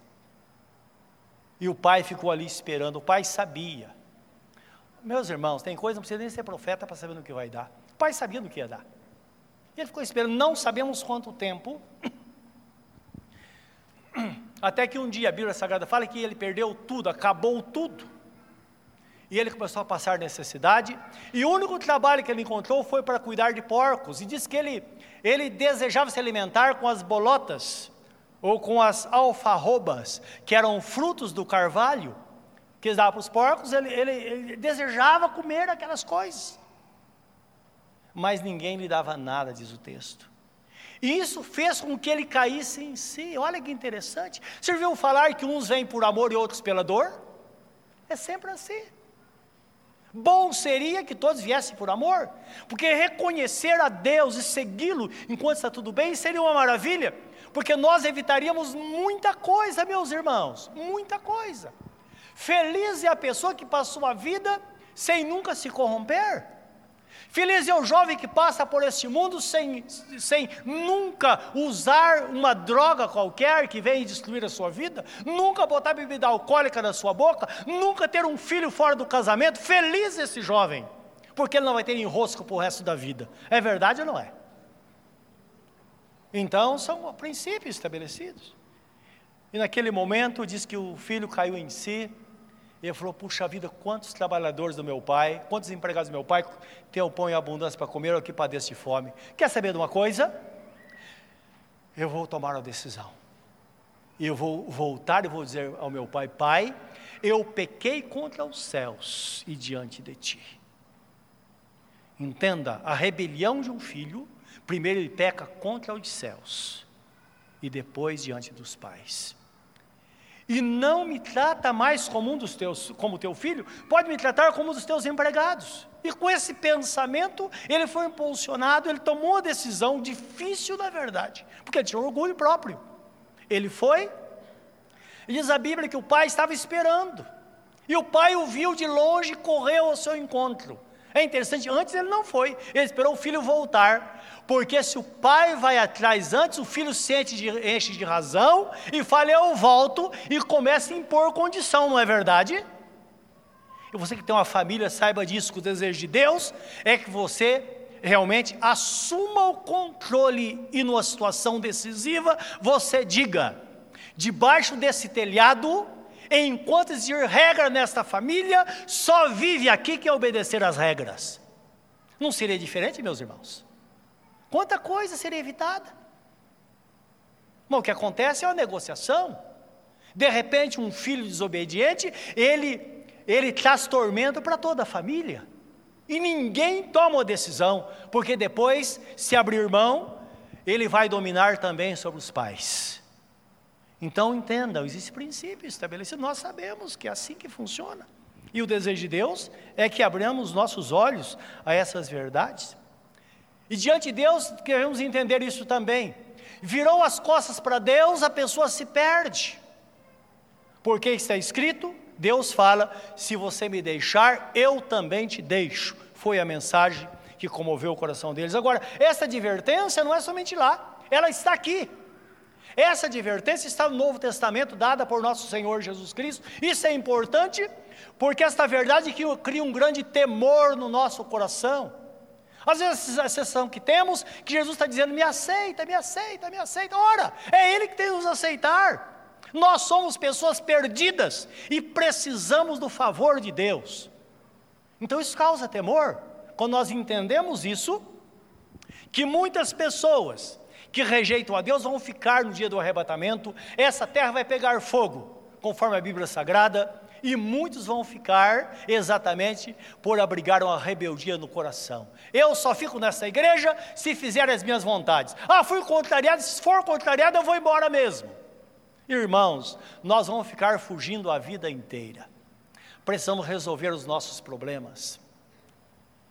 E o pai ficou ali esperando, o pai sabia. Meus irmãos, tem coisa, não precisa nem ser profeta para saber no que vai dar. O pai sabia no que ia dar. E ele ficou esperando, não sabemos quanto tempo. Até que um dia a Bíblia Sagrada fala que ele perdeu tudo, acabou tudo. E ele começou a passar necessidade. E o único trabalho que ele encontrou foi para cuidar de porcos. E diz que ele, ele desejava se alimentar com as bolotas, ou com as alfarrobas, que eram frutos do carvalho, que eles davam para os porcos. Ele, ele, ele desejava comer aquelas coisas. Mas ninguém lhe dava nada, diz o texto. E isso fez com que ele caísse em si. Olha que interessante. Você viu falar que uns vêm por amor e outros pela dor? É sempre assim. Bom seria que todos viessem por amor, porque reconhecer a Deus e segui-lo enquanto está tudo bem seria uma maravilha, porque nós evitaríamos muita coisa, meus irmãos, muita coisa. Feliz é a pessoa que passou a vida sem nunca se corromper. Feliz é o jovem que passa por este mundo sem, sem nunca usar uma droga qualquer que venha destruir a sua vida, nunca botar bebida alcoólica na sua boca, nunca ter um filho fora do casamento. Feliz esse jovem, porque ele não vai ter enrosco para o resto da vida. É verdade ou não é? Então, são princípios estabelecidos. E naquele momento, diz que o filho caiu em si, e ele falou: Puxa vida, quantos trabalhadores do meu pai, quantos empregados do meu pai têm o pão em abundância para comer, ou que padeço de fome. Quer saber de uma coisa? Eu vou tomar uma decisão. Eu vou voltar e vou dizer ao meu pai: Pai, eu pequei contra os céus e diante de ti. Entenda, a rebelião de um filho, primeiro ele peca contra os céus e depois diante dos pais e não me trata mais como um dos teus, como teu filho, pode me tratar como um dos teus empregados. E com esse pensamento, ele foi impulsionado, ele tomou uma decisão difícil na verdade, porque ele tinha orgulho próprio. Ele foi, diz a Bíblia que o pai estava esperando, e o pai o viu de longe e correu ao seu encontro. É interessante, antes ele não foi, ele esperou o filho voltar, porque se o pai vai atrás antes, o filho sente de, enche de razão e fala, eu volto, e começa a impor condição, não é verdade? E você que tem uma família, saiba disso, que o desejo de Deus é que você realmente assuma o controle e numa situação decisiva, você diga, debaixo desse telhado, enquanto existir regra nesta família, só vive aqui que é obedecer às regras. Não seria diferente, meus irmãos? Quanta coisa seria evitada? Mas o que acontece é uma negociação. De repente, um filho desobediente, ele, ele traz tormento para toda a família. E ninguém toma a decisão, porque depois, se abrir mão, ele vai dominar também sobre os pais. Então entendam, existe princípio estabelecido, nós sabemos que é assim que funciona. E o desejo de Deus é que abramos nossos olhos a essas verdades. E diante de Deus, queremos entender isso também. Virou as costas para Deus, a pessoa se perde. Porque está escrito, Deus fala: se você me deixar, eu também te deixo. Foi a mensagem que comoveu o coração deles. Agora, essa advertência não é somente lá, ela está aqui. Essa advertência está no Novo Testamento, dada por nosso Senhor Jesus Cristo. Isso é importante, porque esta verdade cria um grande temor no nosso coração. Às vezes a sensação que temos, que Jesus está dizendo, me aceita, me aceita, me aceita. Ora, é Ele que tem que nos aceitar. Nós somos pessoas perdidas e precisamos do favor de Deus. Então isso causa temor. Quando nós entendemos isso, que muitas pessoas que rejeitam a Deus vão ficar no dia do arrebatamento, essa terra vai pegar fogo, conforme a Bíblia Sagrada, e muitos vão ficar exatamente por abrigar uma rebeldia no coração. Eu só fico nessa igreja se fizer as minhas vontades. Ah, fui contrariado, se for contrariado, eu vou embora mesmo. Irmãos, nós vamos ficar fugindo a vida inteira. Precisamos resolver os nossos problemas.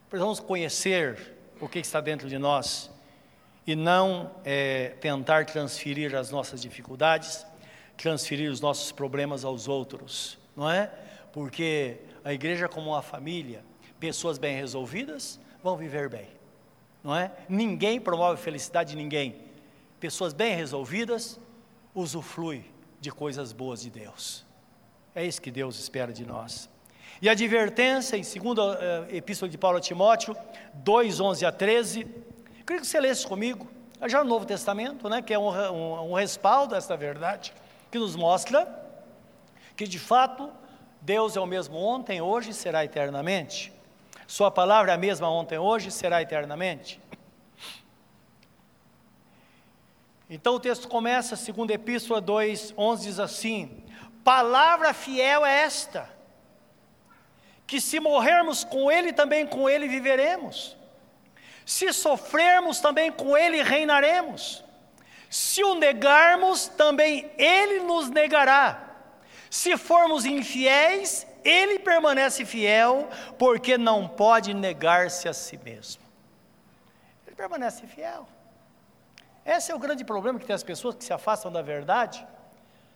Precisamos conhecer o que está dentro de nós e não é, tentar transferir as nossas dificuldades, transferir os nossos problemas aos outros, não é? Porque a igreja, como uma família, pessoas bem resolvidas vão viver bem, não é? Ninguém promove felicidade de ninguém, pessoas bem resolvidas, usufrui de coisas boas de Deus. É isso que Deus espera de nós. E a advertência, em 2 uh, Epístola de Paulo a Timóteo, 2, 11 a 13, queria que você lesse comigo, já no Novo Testamento, né, que é um, um, um respaldo a esta verdade, que nos mostra que de fato Deus é o mesmo ontem, hoje e será eternamente. Sua palavra é a mesma ontem, hoje e será eternamente. Então o texto começa, segundo Epístola 2, 11 diz assim: Palavra fiel é esta, que se morrermos com Ele, também com Ele viveremos. Se sofrermos, também com Ele reinaremos. Se o negarmos, também Ele nos negará. Se formos infiéis, Ele permanece fiel, porque não pode negar-se a si mesmo. Ele permanece fiel. Esse é o grande problema que tem as pessoas que se afastam da verdade.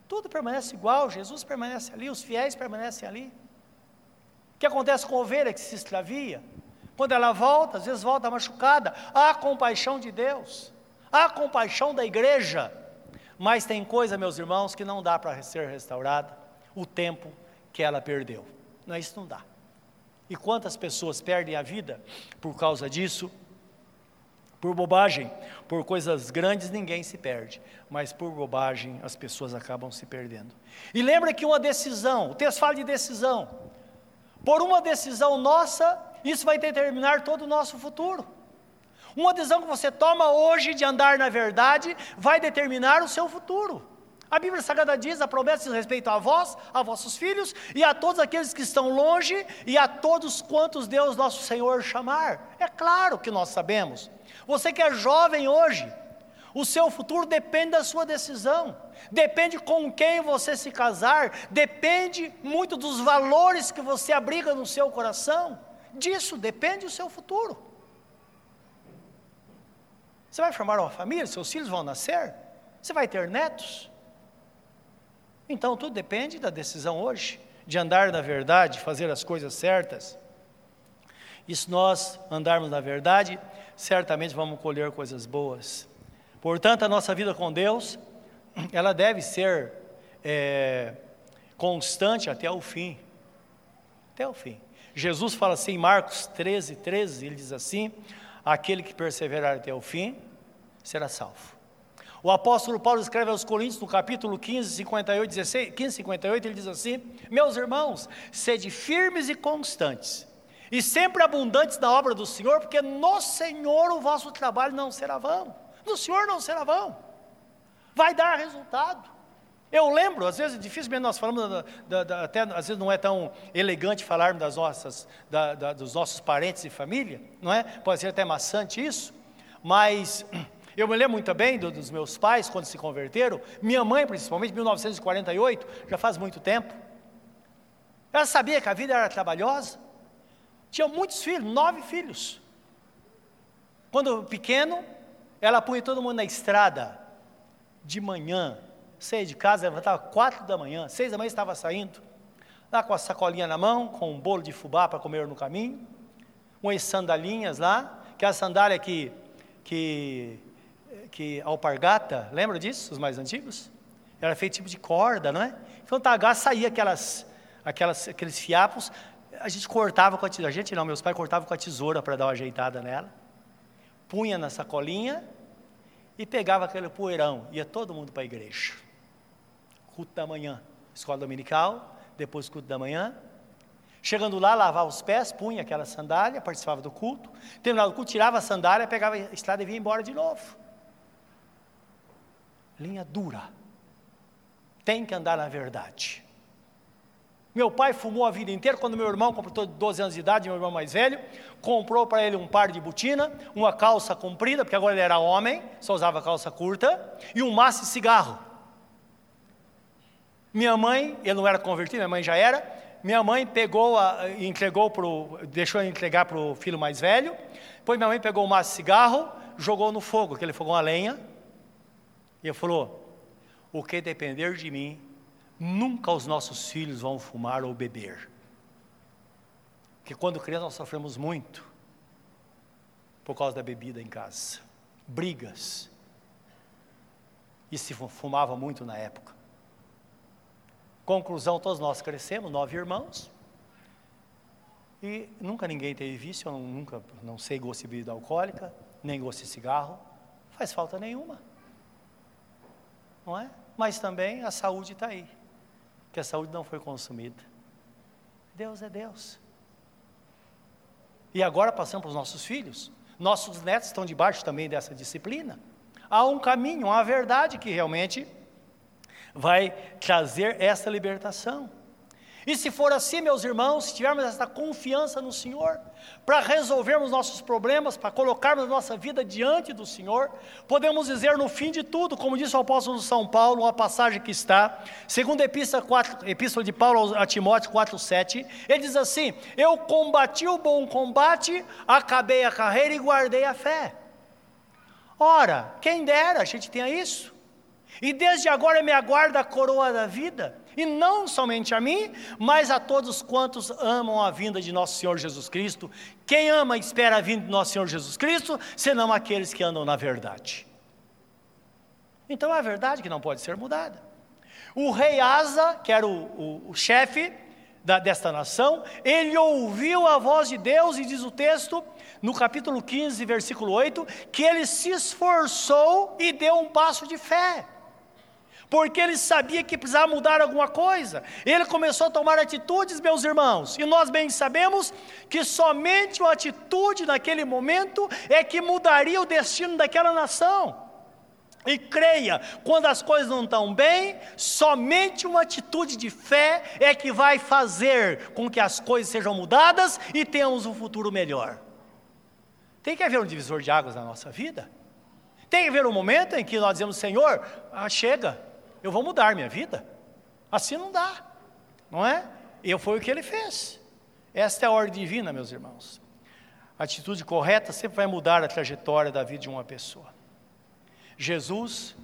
Tudo permanece igual, Jesus permanece ali, os fiéis permanecem ali. O que acontece com a ovelha que se extravia? Quando ela volta, às vezes volta machucada, há compaixão de Deus, há compaixão da igreja. Mas tem coisa, meus irmãos, que não dá para ser restaurada, o tempo que ela perdeu. Não, isso não dá. E quantas pessoas perdem a vida por causa disso? Por bobagem, por coisas grandes ninguém se perde, mas por bobagem as pessoas acabam se perdendo. E lembra que uma decisão, o texto fala de decisão. Por uma decisão nossa, isso vai determinar todo o nosso futuro. Uma decisão que você toma hoje de andar na verdade vai determinar o seu futuro. A Bíblia Sagrada diz: a promessa diz respeito a vós, a vossos filhos e a todos aqueles que estão longe e a todos quantos Deus nosso Senhor chamar. É claro que nós sabemos. Você que é jovem hoje, o seu futuro depende da sua decisão, depende com quem você se casar, depende muito dos valores que você abriga no seu coração. Disso depende o seu futuro. Você vai formar uma família, seus filhos vão nascer, você vai ter netos. Então tudo depende da decisão hoje, de andar na verdade, fazer as coisas certas. E se nós andarmos na verdade, certamente vamos colher coisas boas. Portanto, a nossa vida com Deus, ela deve ser é, constante até o fim. Até o fim. Jesus fala assim em Marcos 13, 13, ele diz assim: aquele que perseverar até o fim será salvo. O apóstolo Paulo escreve aos Coríntios, no capítulo 15, 58, 16, 15, 58, ele diz assim: Meus irmãos, sede firmes e constantes, e sempre abundantes na obra do Senhor, porque no Senhor o vosso trabalho não será vão. No Senhor não será vão. Vai dar resultado. Eu lembro, às vezes, dificilmente nós falamos, da, da, da, até às vezes não é tão elegante falarmos das nossas, dos nossos parentes e família, não é? Pode ser até maçante isso, mas eu me lembro muito bem do, dos meus pais quando se converteram, minha mãe principalmente, 1948, já faz muito tempo. Ela sabia que a vida era trabalhosa, tinha muitos filhos, nove filhos. Quando pequeno, ela punha todo mundo na estrada, de manhã, saía de casa, levantava quatro da manhã, seis da manhã estava saindo, lá com a sacolinha na mão, com um bolo de fubá para comer no caminho, umas sandalinhas lá, que é a sandália que, que, que alpargata, lembra disso, os mais antigos? Era feito tipo de corda, não é? Então, tagaá saía aquelas, aquelas, aqueles fiapos, a gente cortava com a tesoura, a gente não, meus pais cortavam com a tesoura para dar uma ajeitada nela, punha na sacolinha e pegava aquele poeirão, ia todo mundo para a igreja. Culto da manhã, escola dominical, depois culto da manhã. Chegando lá, lavava os pés, punha aquela sandália, participava do culto. Terminava o culto, tirava a sandália, pegava a estrada e vinha embora de novo. Linha dura. Tem que andar na verdade. Meu pai fumou a vida inteira. Quando meu irmão completou 12 anos de idade, meu irmão mais velho, comprou para ele um par de botina, uma calça comprida, porque agora ele era homem, só usava calça curta, e um maço de cigarro. Minha mãe, ele não era convertido, minha mãe já era. Minha mãe pegou, a, entregou pro, deixou entregar para o filho mais velho. Depois minha mãe pegou o maço de cigarro, jogou no fogo, aquele fogão a lenha, e ele falou: O que depender de mim, Nunca os nossos filhos vão fumar ou beber. Porque quando criança nós sofremos muito por causa da bebida em casa. Brigas. e se fumava muito na época. Conclusão, todos nós crescemos, nove irmãos, e nunca ninguém teve vício, eu nunca, não sei gosto de bebida alcoólica, nem gosto de cigarro, faz falta nenhuma, não é? Mas também a saúde está aí, que a saúde não foi consumida. Deus é Deus. E agora passamos para os nossos filhos. Nossos netos estão debaixo também dessa disciplina. Há um caminho, uma verdade que realmente vai trazer essa libertação. E se for assim, meus irmãos, se tivermos essa confiança no Senhor, para resolvermos nossos problemas, para colocarmos nossa vida diante do Senhor, podemos dizer no fim de tudo, como disse o apóstolo São Paulo, uma passagem que está, segundo a epístola, 4, epístola de Paulo a Timóteo 4,7, ele diz assim: Eu combati o bom combate, acabei a carreira e guardei a fé. Ora, quem dera a gente tenha isso. E desde agora me aguarda a coroa da vida, e não somente a mim, mas a todos quantos amam a vinda de nosso Senhor Jesus Cristo. Quem ama espera a vinda de nosso Senhor Jesus Cristo, senão aqueles que andam na verdade. Então é a verdade que não pode ser mudada. O rei Asa, que era o, o, o chefe da, desta nação, ele ouviu a voz de Deus, e diz o texto, no capítulo 15, versículo 8, que ele se esforçou e deu um passo de fé porque ele sabia que precisava mudar alguma coisa. Ele começou a tomar atitudes, meus irmãos, e nós bem sabemos que somente uma atitude naquele momento é que mudaria o destino daquela nação. E creia, quando as coisas não estão bem, somente uma atitude de fé é que vai fazer com que as coisas sejam mudadas e tenhamos um futuro melhor. Tem que haver um divisor de águas na nossa vida. Tem que haver um momento em que nós dizemos, Senhor, ah, chega, eu vou mudar minha vida. Assim não dá, não é? E foi o que ele fez. Esta é a ordem divina, meus irmãos. A atitude correta sempre vai mudar a trajetória da vida de uma pessoa. Jesus,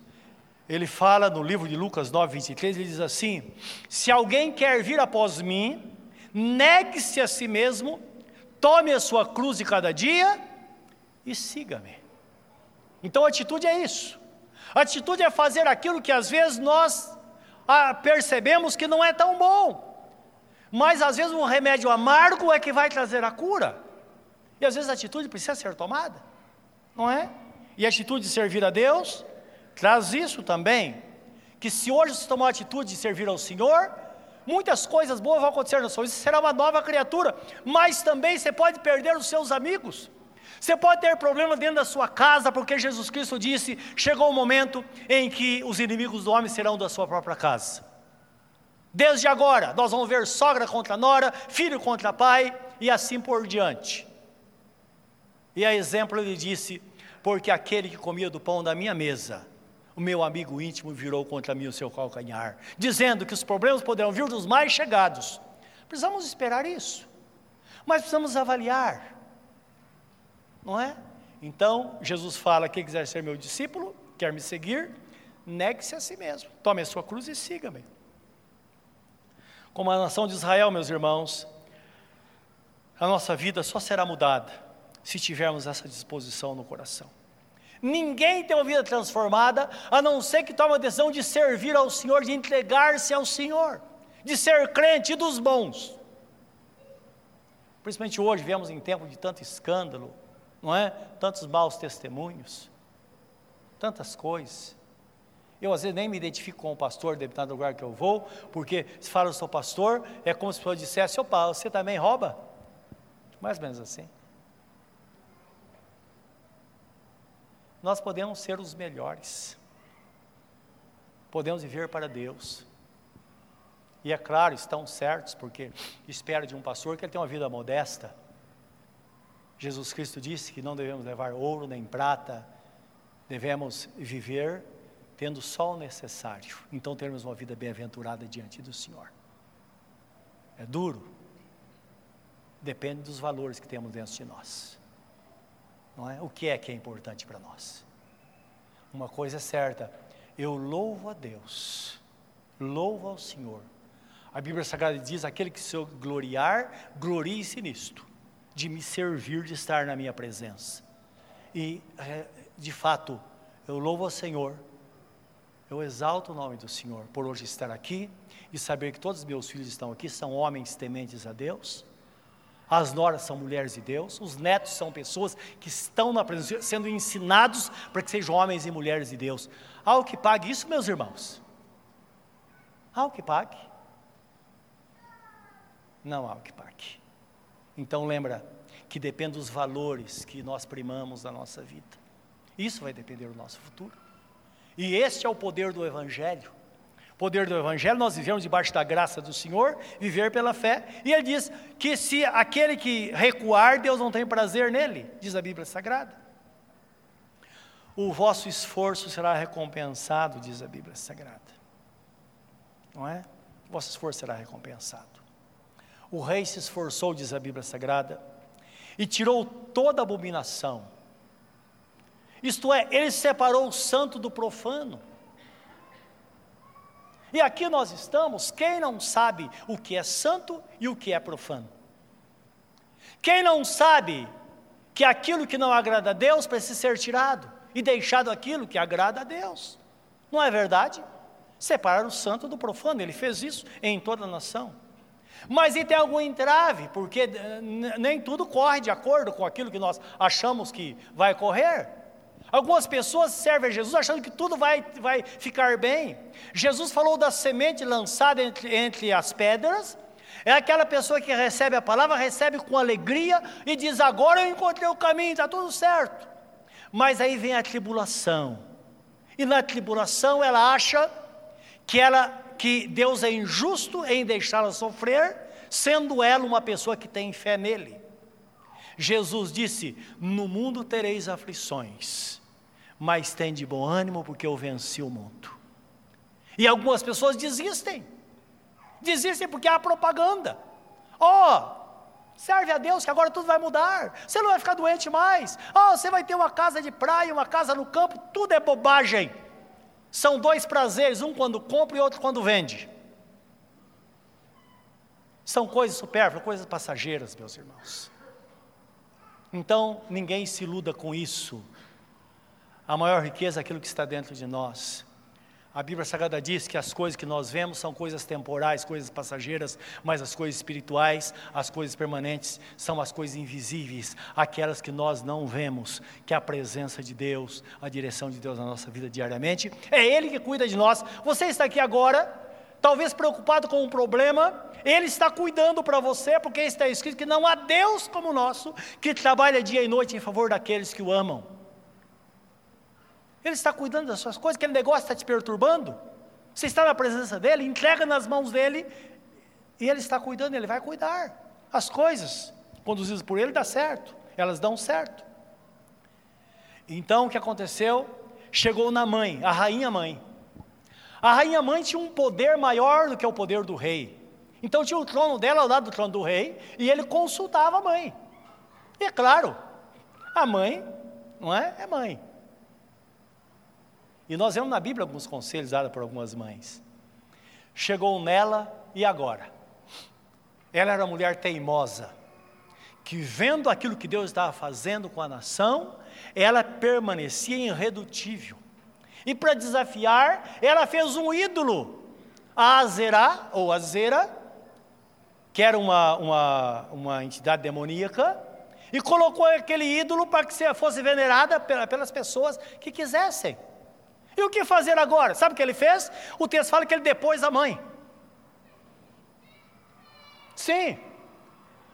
ele fala no livro de Lucas 9, 23, ele diz assim: Se alguém quer vir após mim, negue-se a si mesmo, tome a sua cruz de cada dia e siga-me. Então a atitude é isso. Atitude é fazer aquilo que às vezes nós ah, percebemos que não é tão bom, mas às vezes um remédio amargo é que vai trazer a cura, e às vezes a atitude precisa ser tomada, não é? E a atitude de servir a Deus traz isso também, que se hoje você tomar a atitude de servir ao Senhor, muitas coisas boas vão acontecer na sua vida, você será uma nova criatura, mas também você pode perder os seus amigos, você pode ter problemas dentro da sua casa, porque Jesus Cristo disse: chegou o momento em que os inimigos do homem serão da sua própria casa. Desde agora, nós vamos ver sogra contra nora, filho contra pai e assim por diante. E a exemplo ele disse: Porque aquele que comia do pão da minha mesa, o meu amigo íntimo virou contra mim o seu calcanhar, dizendo que os problemas poderão vir dos mais chegados. Precisamos esperar isso, mas precisamos avaliar não é? Então, Jesus fala: quem quiser ser meu discípulo, quer me seguir, negue-se a si mesmo, tome a sua cruz e siga-me. Como a nação de Israel, meus irmãos, a nossa vida só será mudada se tivermos essa disposição no coração. Ninguém tem uma vida transformada a não ser que tome a decisão de servir ao Senhor, de entregar-se ao Senhor, de ser crente dos bons. Principalmente hoje, vemos em tempo de tanto escândalo, não é? Tantos maus testemunhos, tantas coisas. Eu às vezes nem me identifico com o pastor, dependendo do lugar que eu vou, porque se fala eu sou pastor, é como se eu dissesse, opa, você também rouba? Mais ou menos assim. Nós podemos ser os melhores, podemos viver para Deus. E é claro, estão certos, porque espera de um pastor que ele tenha uma vida modesta, Jesus Cristo disse que não devemos levar ouro nem prata, devemos viver tendo só o necessário, então termos uma vida bem-aventurada diante do Senhor. É duro, depende dos valores que temos dentro de nós. Não é? O que é que é importante para nós? Uma coisa é certa, eu louvo a Deus, louvo ao Senhor. A Bíblia Sagrada diz: aquele que se gloriar, glorie-se nisto de me servir, de estar na minha presença. E, é, de fato, eu louvo ao Senhor, Eu exalto o nome do Senhor por hoje estar aqui e saber que todos os meus filhos estão aqui, são homens tementes a Deus. As noras são mulheres de Deus, os netos são pessoas que estão na presença, sendo ensinados para que sejam homens e mulheres de Deus. Há o que pague isso, meus irmãos? Há o que pague? Não há o que pague. Então lembra que depende dos valores que nós primamos na nossa vida. Isso vai depender do nosso futuro. E este é o poder do Evangelho. Poder do Evangelho, nós vivemos debaixo da graça do Senhor, viver pela fé. E ele diz que se aquele que recuar, Deus não tem prazer nele, diz a Bíblia Sagrada. O vosso esforço será recompensado, diz a Bíblia Sagrada. Não é? O vosso esforço será recompensado. O rei se esforçou, diz a Bíblia Sagrada, e tirou toda abominação isto é, ele separou o santo do profano. E aqui nós estamos, quem não sabe o que é santo e o que é profano? Quem não sabe que aquilo que não agrada a Deus precisa ser tirado e deixado aquilo que agrada a Deus? Não é verdade? Separar o santo do profano, ele fez isso em toda a nação. Mas e tem algum entrave, porque eh, nem tudo corre de acordo com aquilo que nós achamos que vai correr. Algumas pessoas servem a Jesus achando que tudo vai, vai ficar bem. Jesus falou da semente lançada entre, entre as pedras. É aquela pessoa que recebe a palavra, recebe com alegria e diz: Agora eu encontrei o caminho, está tudo certo. Mas aí vem a tribulação. E na tribulação ela acha que, ela, que Deus é injusto em deixá-la sofrer, sendo ela uma pessoa que tem fé nele. Jesus disse: No mundo tereis aflições mas tem de bom ânimo porque eu venci o mundo. E algumas pessoas desistem. Desistem porque há propaganda. Oh, serve a Deus que agora tudo vai mudar. Você não vai ficar doente mais. Oh, você vai ter uma casa de praia, uma casa no campo, tudo é bobagem. São dois prazeres, um quando compra e outro quando vende. São coisas supérfluas, coisas passageiras, meus irmãos. Então, ninguém se iluda com isso. A maior riqueza é aquilo que está dentro de nós. A Bíblia Sagrada diz que as coisas que nós vemos são coisas temporais, coisas passageiras, mas as coisas espirituais, as coisas permanentes, são as coisas invisíveis, aquelas que nós não vemos, que é a presença de Deus, a direção de Deus na nossa vida diariamente. É Ele que cuida de nós. Você está aqui agora, talvez preocupado com um problema, Ele está cuidando para você, porque está escrito que não há Deus como o nosso, que trabalha dia e noite em favor daqueles que o amam. Ele está cuidando das suas coisas, aquele negócio está te perturbando. Você está na presença dele, entrega nas mãos dele, e ele está cuidando, ele vai cuidar. As coisas conduzidas por ele dá certo, elas dão certo. Então o que aconteceu? Chegou na mãe, a rainha mãe. A rainha mãe tinha um poder maior do que o poder do rei. Então tinha o trono dela ao lado do trono do rei, e ele consultava a mãe. E é claro, a mãe, não é? É mãe. E nós vemos na Bíblia alguns conselhos dados por algumas mães. Chegou nela e agora? Ela era uma mulher teimosa, que vendo aquilo que Deus estava fazendo com a nação, ela permanecia irredutível. E para desafiar, ela fez um ídolo, a Azerá, ou Azera, que era uma, uma, uma entidade demoníaca, e colocou aquele ídolo para que fosse venerada pelas pessoas que quisessem. E o que fazer agora? Sabe o que ele fez? O texto fala que ele depôs a mãe. Sim.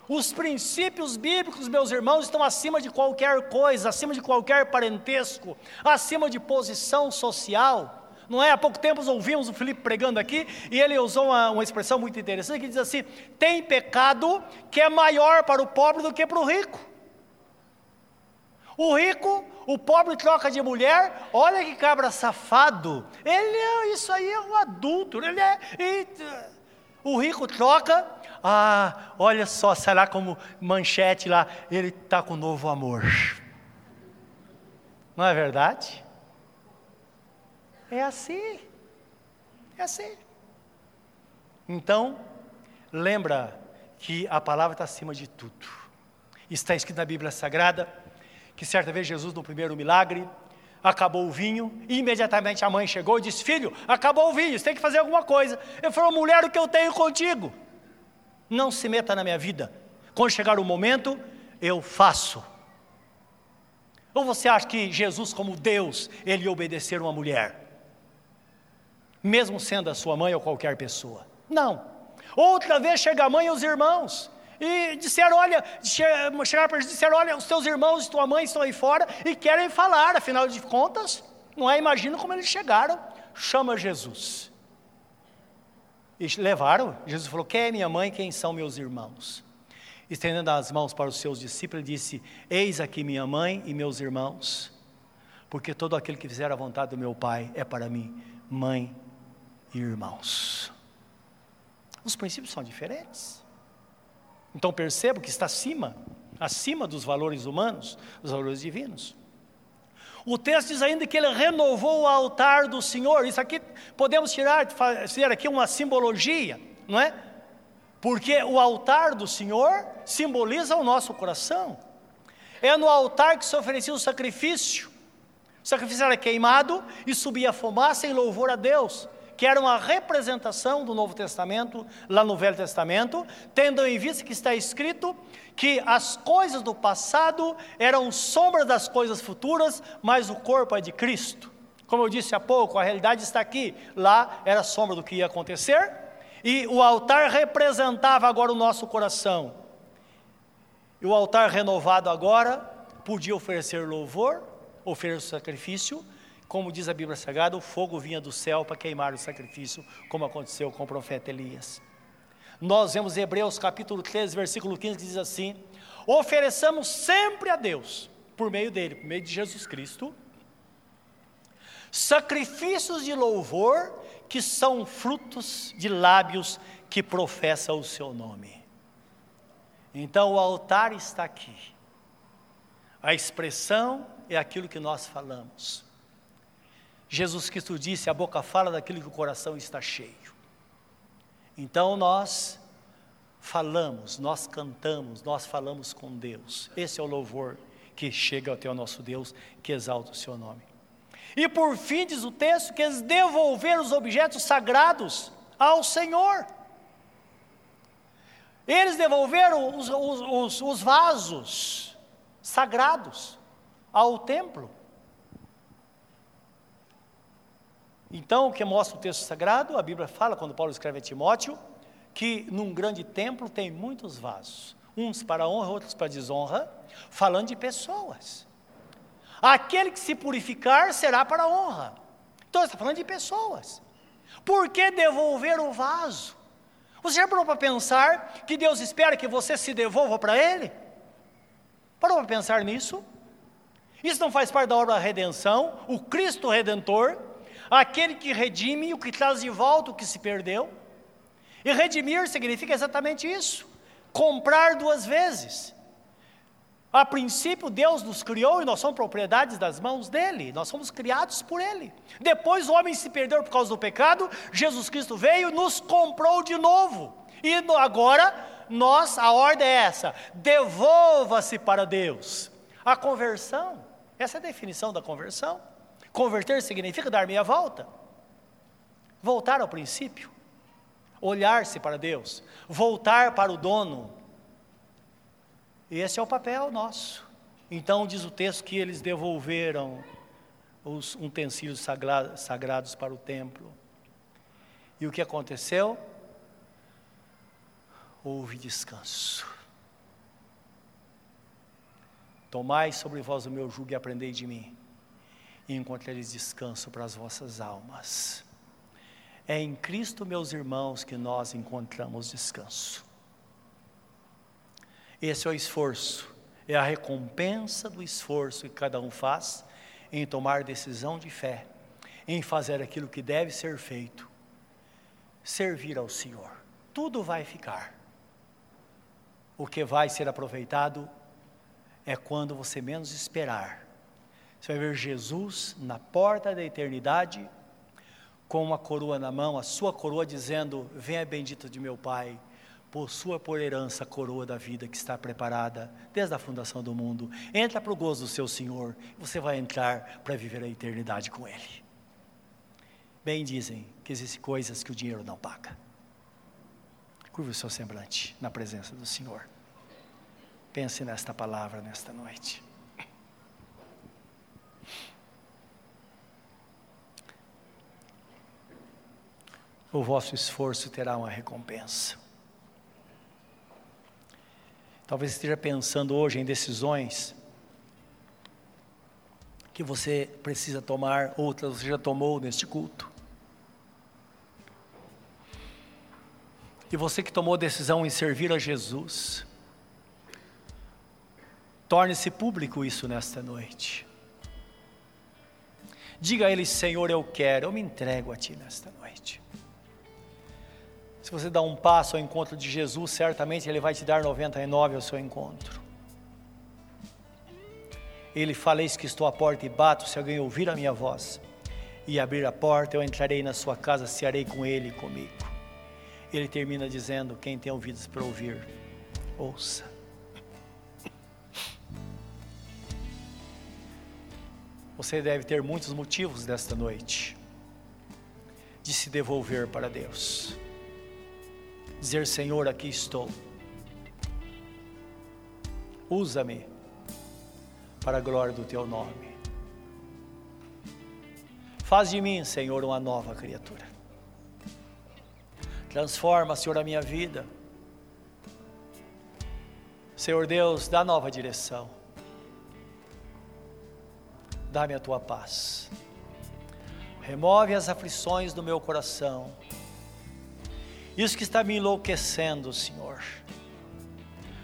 Os princípios bíblicos, meus irmãos, estão acima de qualquer coisa, acima de qualquer parentesco, acima de posição social. Não é? Há pouco tempo ouvimos o Felipe pregando aqui e ele usou uma, uma expressão muito interessante que diz assim: tem pecado que é maior para o pobre do que para o rico. O rico, o pobre troca de mulher, olha que cabra safado. Ele é, isso aí é um adulto, ele é. E, o rico troca, ah, olha só, será como manchete lá, ele está com novo amor. Não é verdade? É assim. É assim. Então, lembra que a palavra está acima de tudo. Está escrito na Bíblia Sagrada que certa vez Jesus, no primeiro milagre, acabou o vinho, e imediatamente a mãe chegou e disse: Filho, acabou o vinho, você tem que fazer alguma coisa. Ele falou: Mulher, o que eu tenho contigo? Não se meta na minha vida. Quando chegar o momento, eu faço. Ou você acha que Jesus, como Deus, ele ia obedecer uma mulher? Mesmo sendo a sua mãe ou qualquer pessoa? Não. Outra vez chega a mãe e os irmãos. E disseram, olha, chegaram para disseram, olha, os teus irmãos e tua mãe estão aí fora e querem falar, afinal de contas, não é? Imagina como eles chegaram. Chama Jesus. E levaram, Jesus falou: Quem é minha mãe, quem são meus irmãos? Estendendo as mãos para os seus discípulos, ele disse: Eis aqui minha mãe e meus irmãos, porque todo aquele que fizer a vontade do meu Pai é para mim mãe e irmãos. Os princípios são diferentes. Então percebo que está acima, acima dos valores humanos, dos valores divinos. O texto diz ainda que ele renovou o altar do Senhor. Isso aqui podemos tirar, fazer aqui uma simbologia, não é? Porque o altar do Senhor simboliza o nosso coração. É no altar que se oferecia o sacrifício. O sacrifício era queimado e subia fumaça em louvor a Deus que era uma representação do Novo Testamento, lá no Velho Testamento, tendo em vista que está escrito que as coisas do passado eram sombras das coisas futuras, mas o corpo é de Cristo. Como eu disse há pouco, a realidade está aqui, lá era sombra do que ia acontecer, e o altar representava agora o nosso coração. E o altar renovado agora podia oferecer louvor, oferecer sacrifício, como diz a Bíblia Sagrada, o fogo vinha do céu para queimar o sacrifício, como aconteceu com o profeta Elias. Nós vemos Hebreus capítulo 13, versículo 15, que diz assim: Ofereçamos sempre a Deus, por meio dele, por meio de Jesus Cristo, sacrifícios de louvor que são frutos de lábios que professam o seu nome. Então o altar está aqui. A expressão é aquilo que nós falamos. Jesus Cristo disse: a boca fala daquilo que o coração está cheio. Então nós falamos, nós cantamos, nós falamos com Deus. Esse é o louvor que chega até o nosso Deus, que exalta o seu nome. E por fim, diz o texto, que eles devolveram os objetos sagrados ao Senhor. Eles devolveram os, os, os, os vasos sagrados ao templo. Então, o que mostra o texto sagrado, a Bíblia fala, quando Paulo escreve a Timóteo, que num grande templo tem muitos vasos, uns para honra, outros para desonra, falando de pessoas. Aquele que se purificar será para honra. Então, está falando de pessoas. Por que devolver o vaso? Você já parou para pensar que Deus espera que você se devolva para Ele? Parou para pensar nisso? Isso não faz parte da obra da redenção, o Cristo Redentor aquele que redime, o que traz de volta o que se perdeu. E redimir significa exatamente isso: comprar duas vezes. A princípio, Deus nos criou e nós somos propriedades das mãos dele, nós somos criados por ele. Depois, o homem se perdeu por causa do pecado, Jesus Cristo veio nos comprou de novo. E agora, nós, a ordem é essa: devolva-se para Deus. A conversão, essa é a definição da conversão. Converter significa dar meia volta. Voltar ao princípio. Olhar-se para Deus. Voltar para o dono. Esse é o papel nosso. Então diz o texto que eles devolveram os utensílios sagrados para o templo. E o que aconteceu? Houve descanso. Tomai sobre vós o meu jugo e aprendei de mim e encontrareis descanso para as vossas almas. É em Cristo, meus irmãos, que nós encontramos descanso. Esse é o esforço, é a recompensa do esforço que cada um faz em tomar decisão de fé, em fazer aquilo que deve ser feito, servir ao Senhor. Tudo vai ficar. O que vai ser aproveitado é quando você menos esperar você vai ver Jesus na porta da eternidade, com uma coroa na mão, a sua coroa dizendo: Venha bendito de meu Pai, possua por herança a coroa da vida que está preparada desde a fundação do mundo. Entra para o gozo do seu Senhor, você vai entrar para viver a eternidade com Ele. Bem dizem que existem coisas que o dinheiro não paga. Curva o seu semblante na presença do Senhor. Pense nesta palavra nesta noite. O vosso esforço terá uma recompensa. Talvez esteja pensando hoje em decisões que você precisa tomar, outras você já tomou neste culto. E você que tomou a decisão em servir a Jesus, torne-se público isso nesta noite. Diga a Ele, Senhor, eu quero, eu me entrego a Ti nesta noite. Se você dá um passo ao encontro de Jesus, certamente Ele vai te dar 99 ao seu encontro. Ele fala: Eis que estou à porta e bato, se alguém ouvir a minha voz e abrir a porta, eu entrarei na sua casa, cearei com Ele e comigo. Ele termina dizendo: Quem tem ouvidos para ouvir, ouça. Você deve ter muitos motivos desta noite de se devolver para Deus dizer: Senhor, aqui estou. Usa-me para a glória do teu nome. Faz de mim, Senhor, uma nova criatura. Transforma, Senhor, a minha vida. Senhor Deus, dá nova direção. Dá-me a tua paz. Remove as aflições do meu coração isso que está me enlouquecendo, Senhor.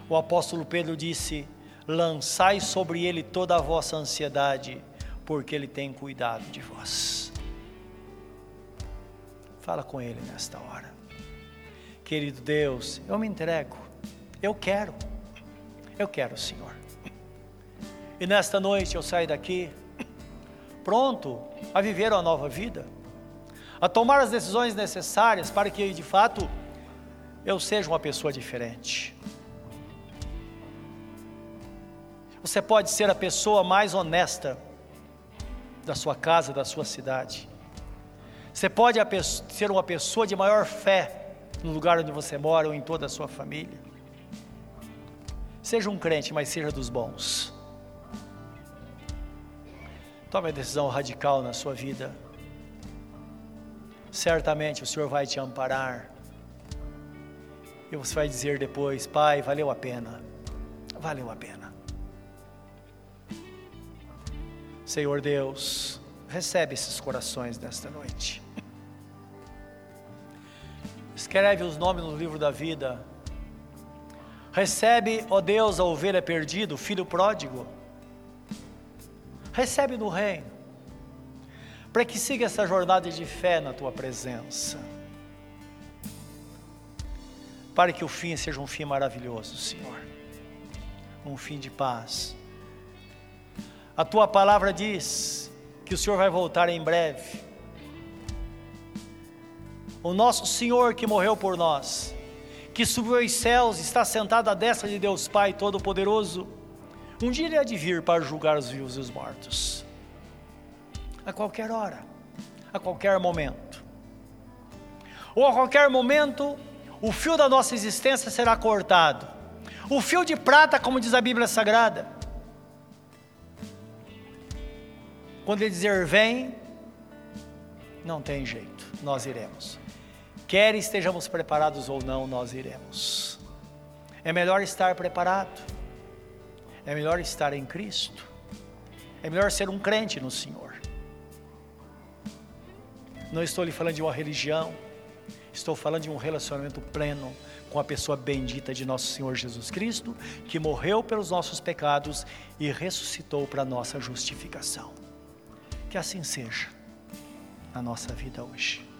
O apóstolo Pedro disse: Lançai sobre ele toda a vossa ansiedade, porque ele tem cuidado de vós. Fala com ele nesta hora. Querido Deus, eu me entrego. Eu quero. Eu quero, Senhor. E nesta noite eu saio daqui pronto a viver uma nova vida a tomar as decisões necessárias para que de fato eu seja uma pessoa diferente. Você pode ser a pessoa mais honesta da sua casa, da sua cidade. Você pode ser uma pessoa de maior fé no lugar onde você mora ou em toda a sua família. Seja um crente, mas seja dos bons. Tome a decisão radical na sua vida certamente o Senhor vai te amparar. E você vai dizer depois: Pai, valeu a pena. Valeu a pena. Senhor Deus, recebe esses corações nesta noite. Escreve os nomes no livro da vida. Recebe, ó Deus, a ovelha perdida, o filho pródigo. Recebe no reino para que siga essa jornada de fé na tua presença. Para que o fim seja um fim maravilhoso, Senhor. Um fim de paz. A tua palavra diz que o Senhor vai voltar em breve. O nosso Senhor que morreu por nós, que subiu aos céus, está sentado à destra de Deus Pai Todo-Poderoso, um dia ele há de vir para julgar os vivos e os mortos a qualquer hora, a qualquer momento. Ou a qualquer momento, o fio da nossa existência será cortado. O fio de prata, como diz a Bíblia Sagrada. Quando ele dizer vem, não tem jeito, nós iremos. Quer estejamos preparados ou não, nós iremos. É melhor estar preparado, é melhor estar em Cristo, é melhor ser um crente no Senhor. Não estou lhe falando de uma religião, estou falando de um relacionamento pleno com a pessoa bendita de nosso Senhor Jesus Cristo, que morreu pelos nossos pecados e ressuscitou para nossa justificação. Que assim seja na nossa vida hoje.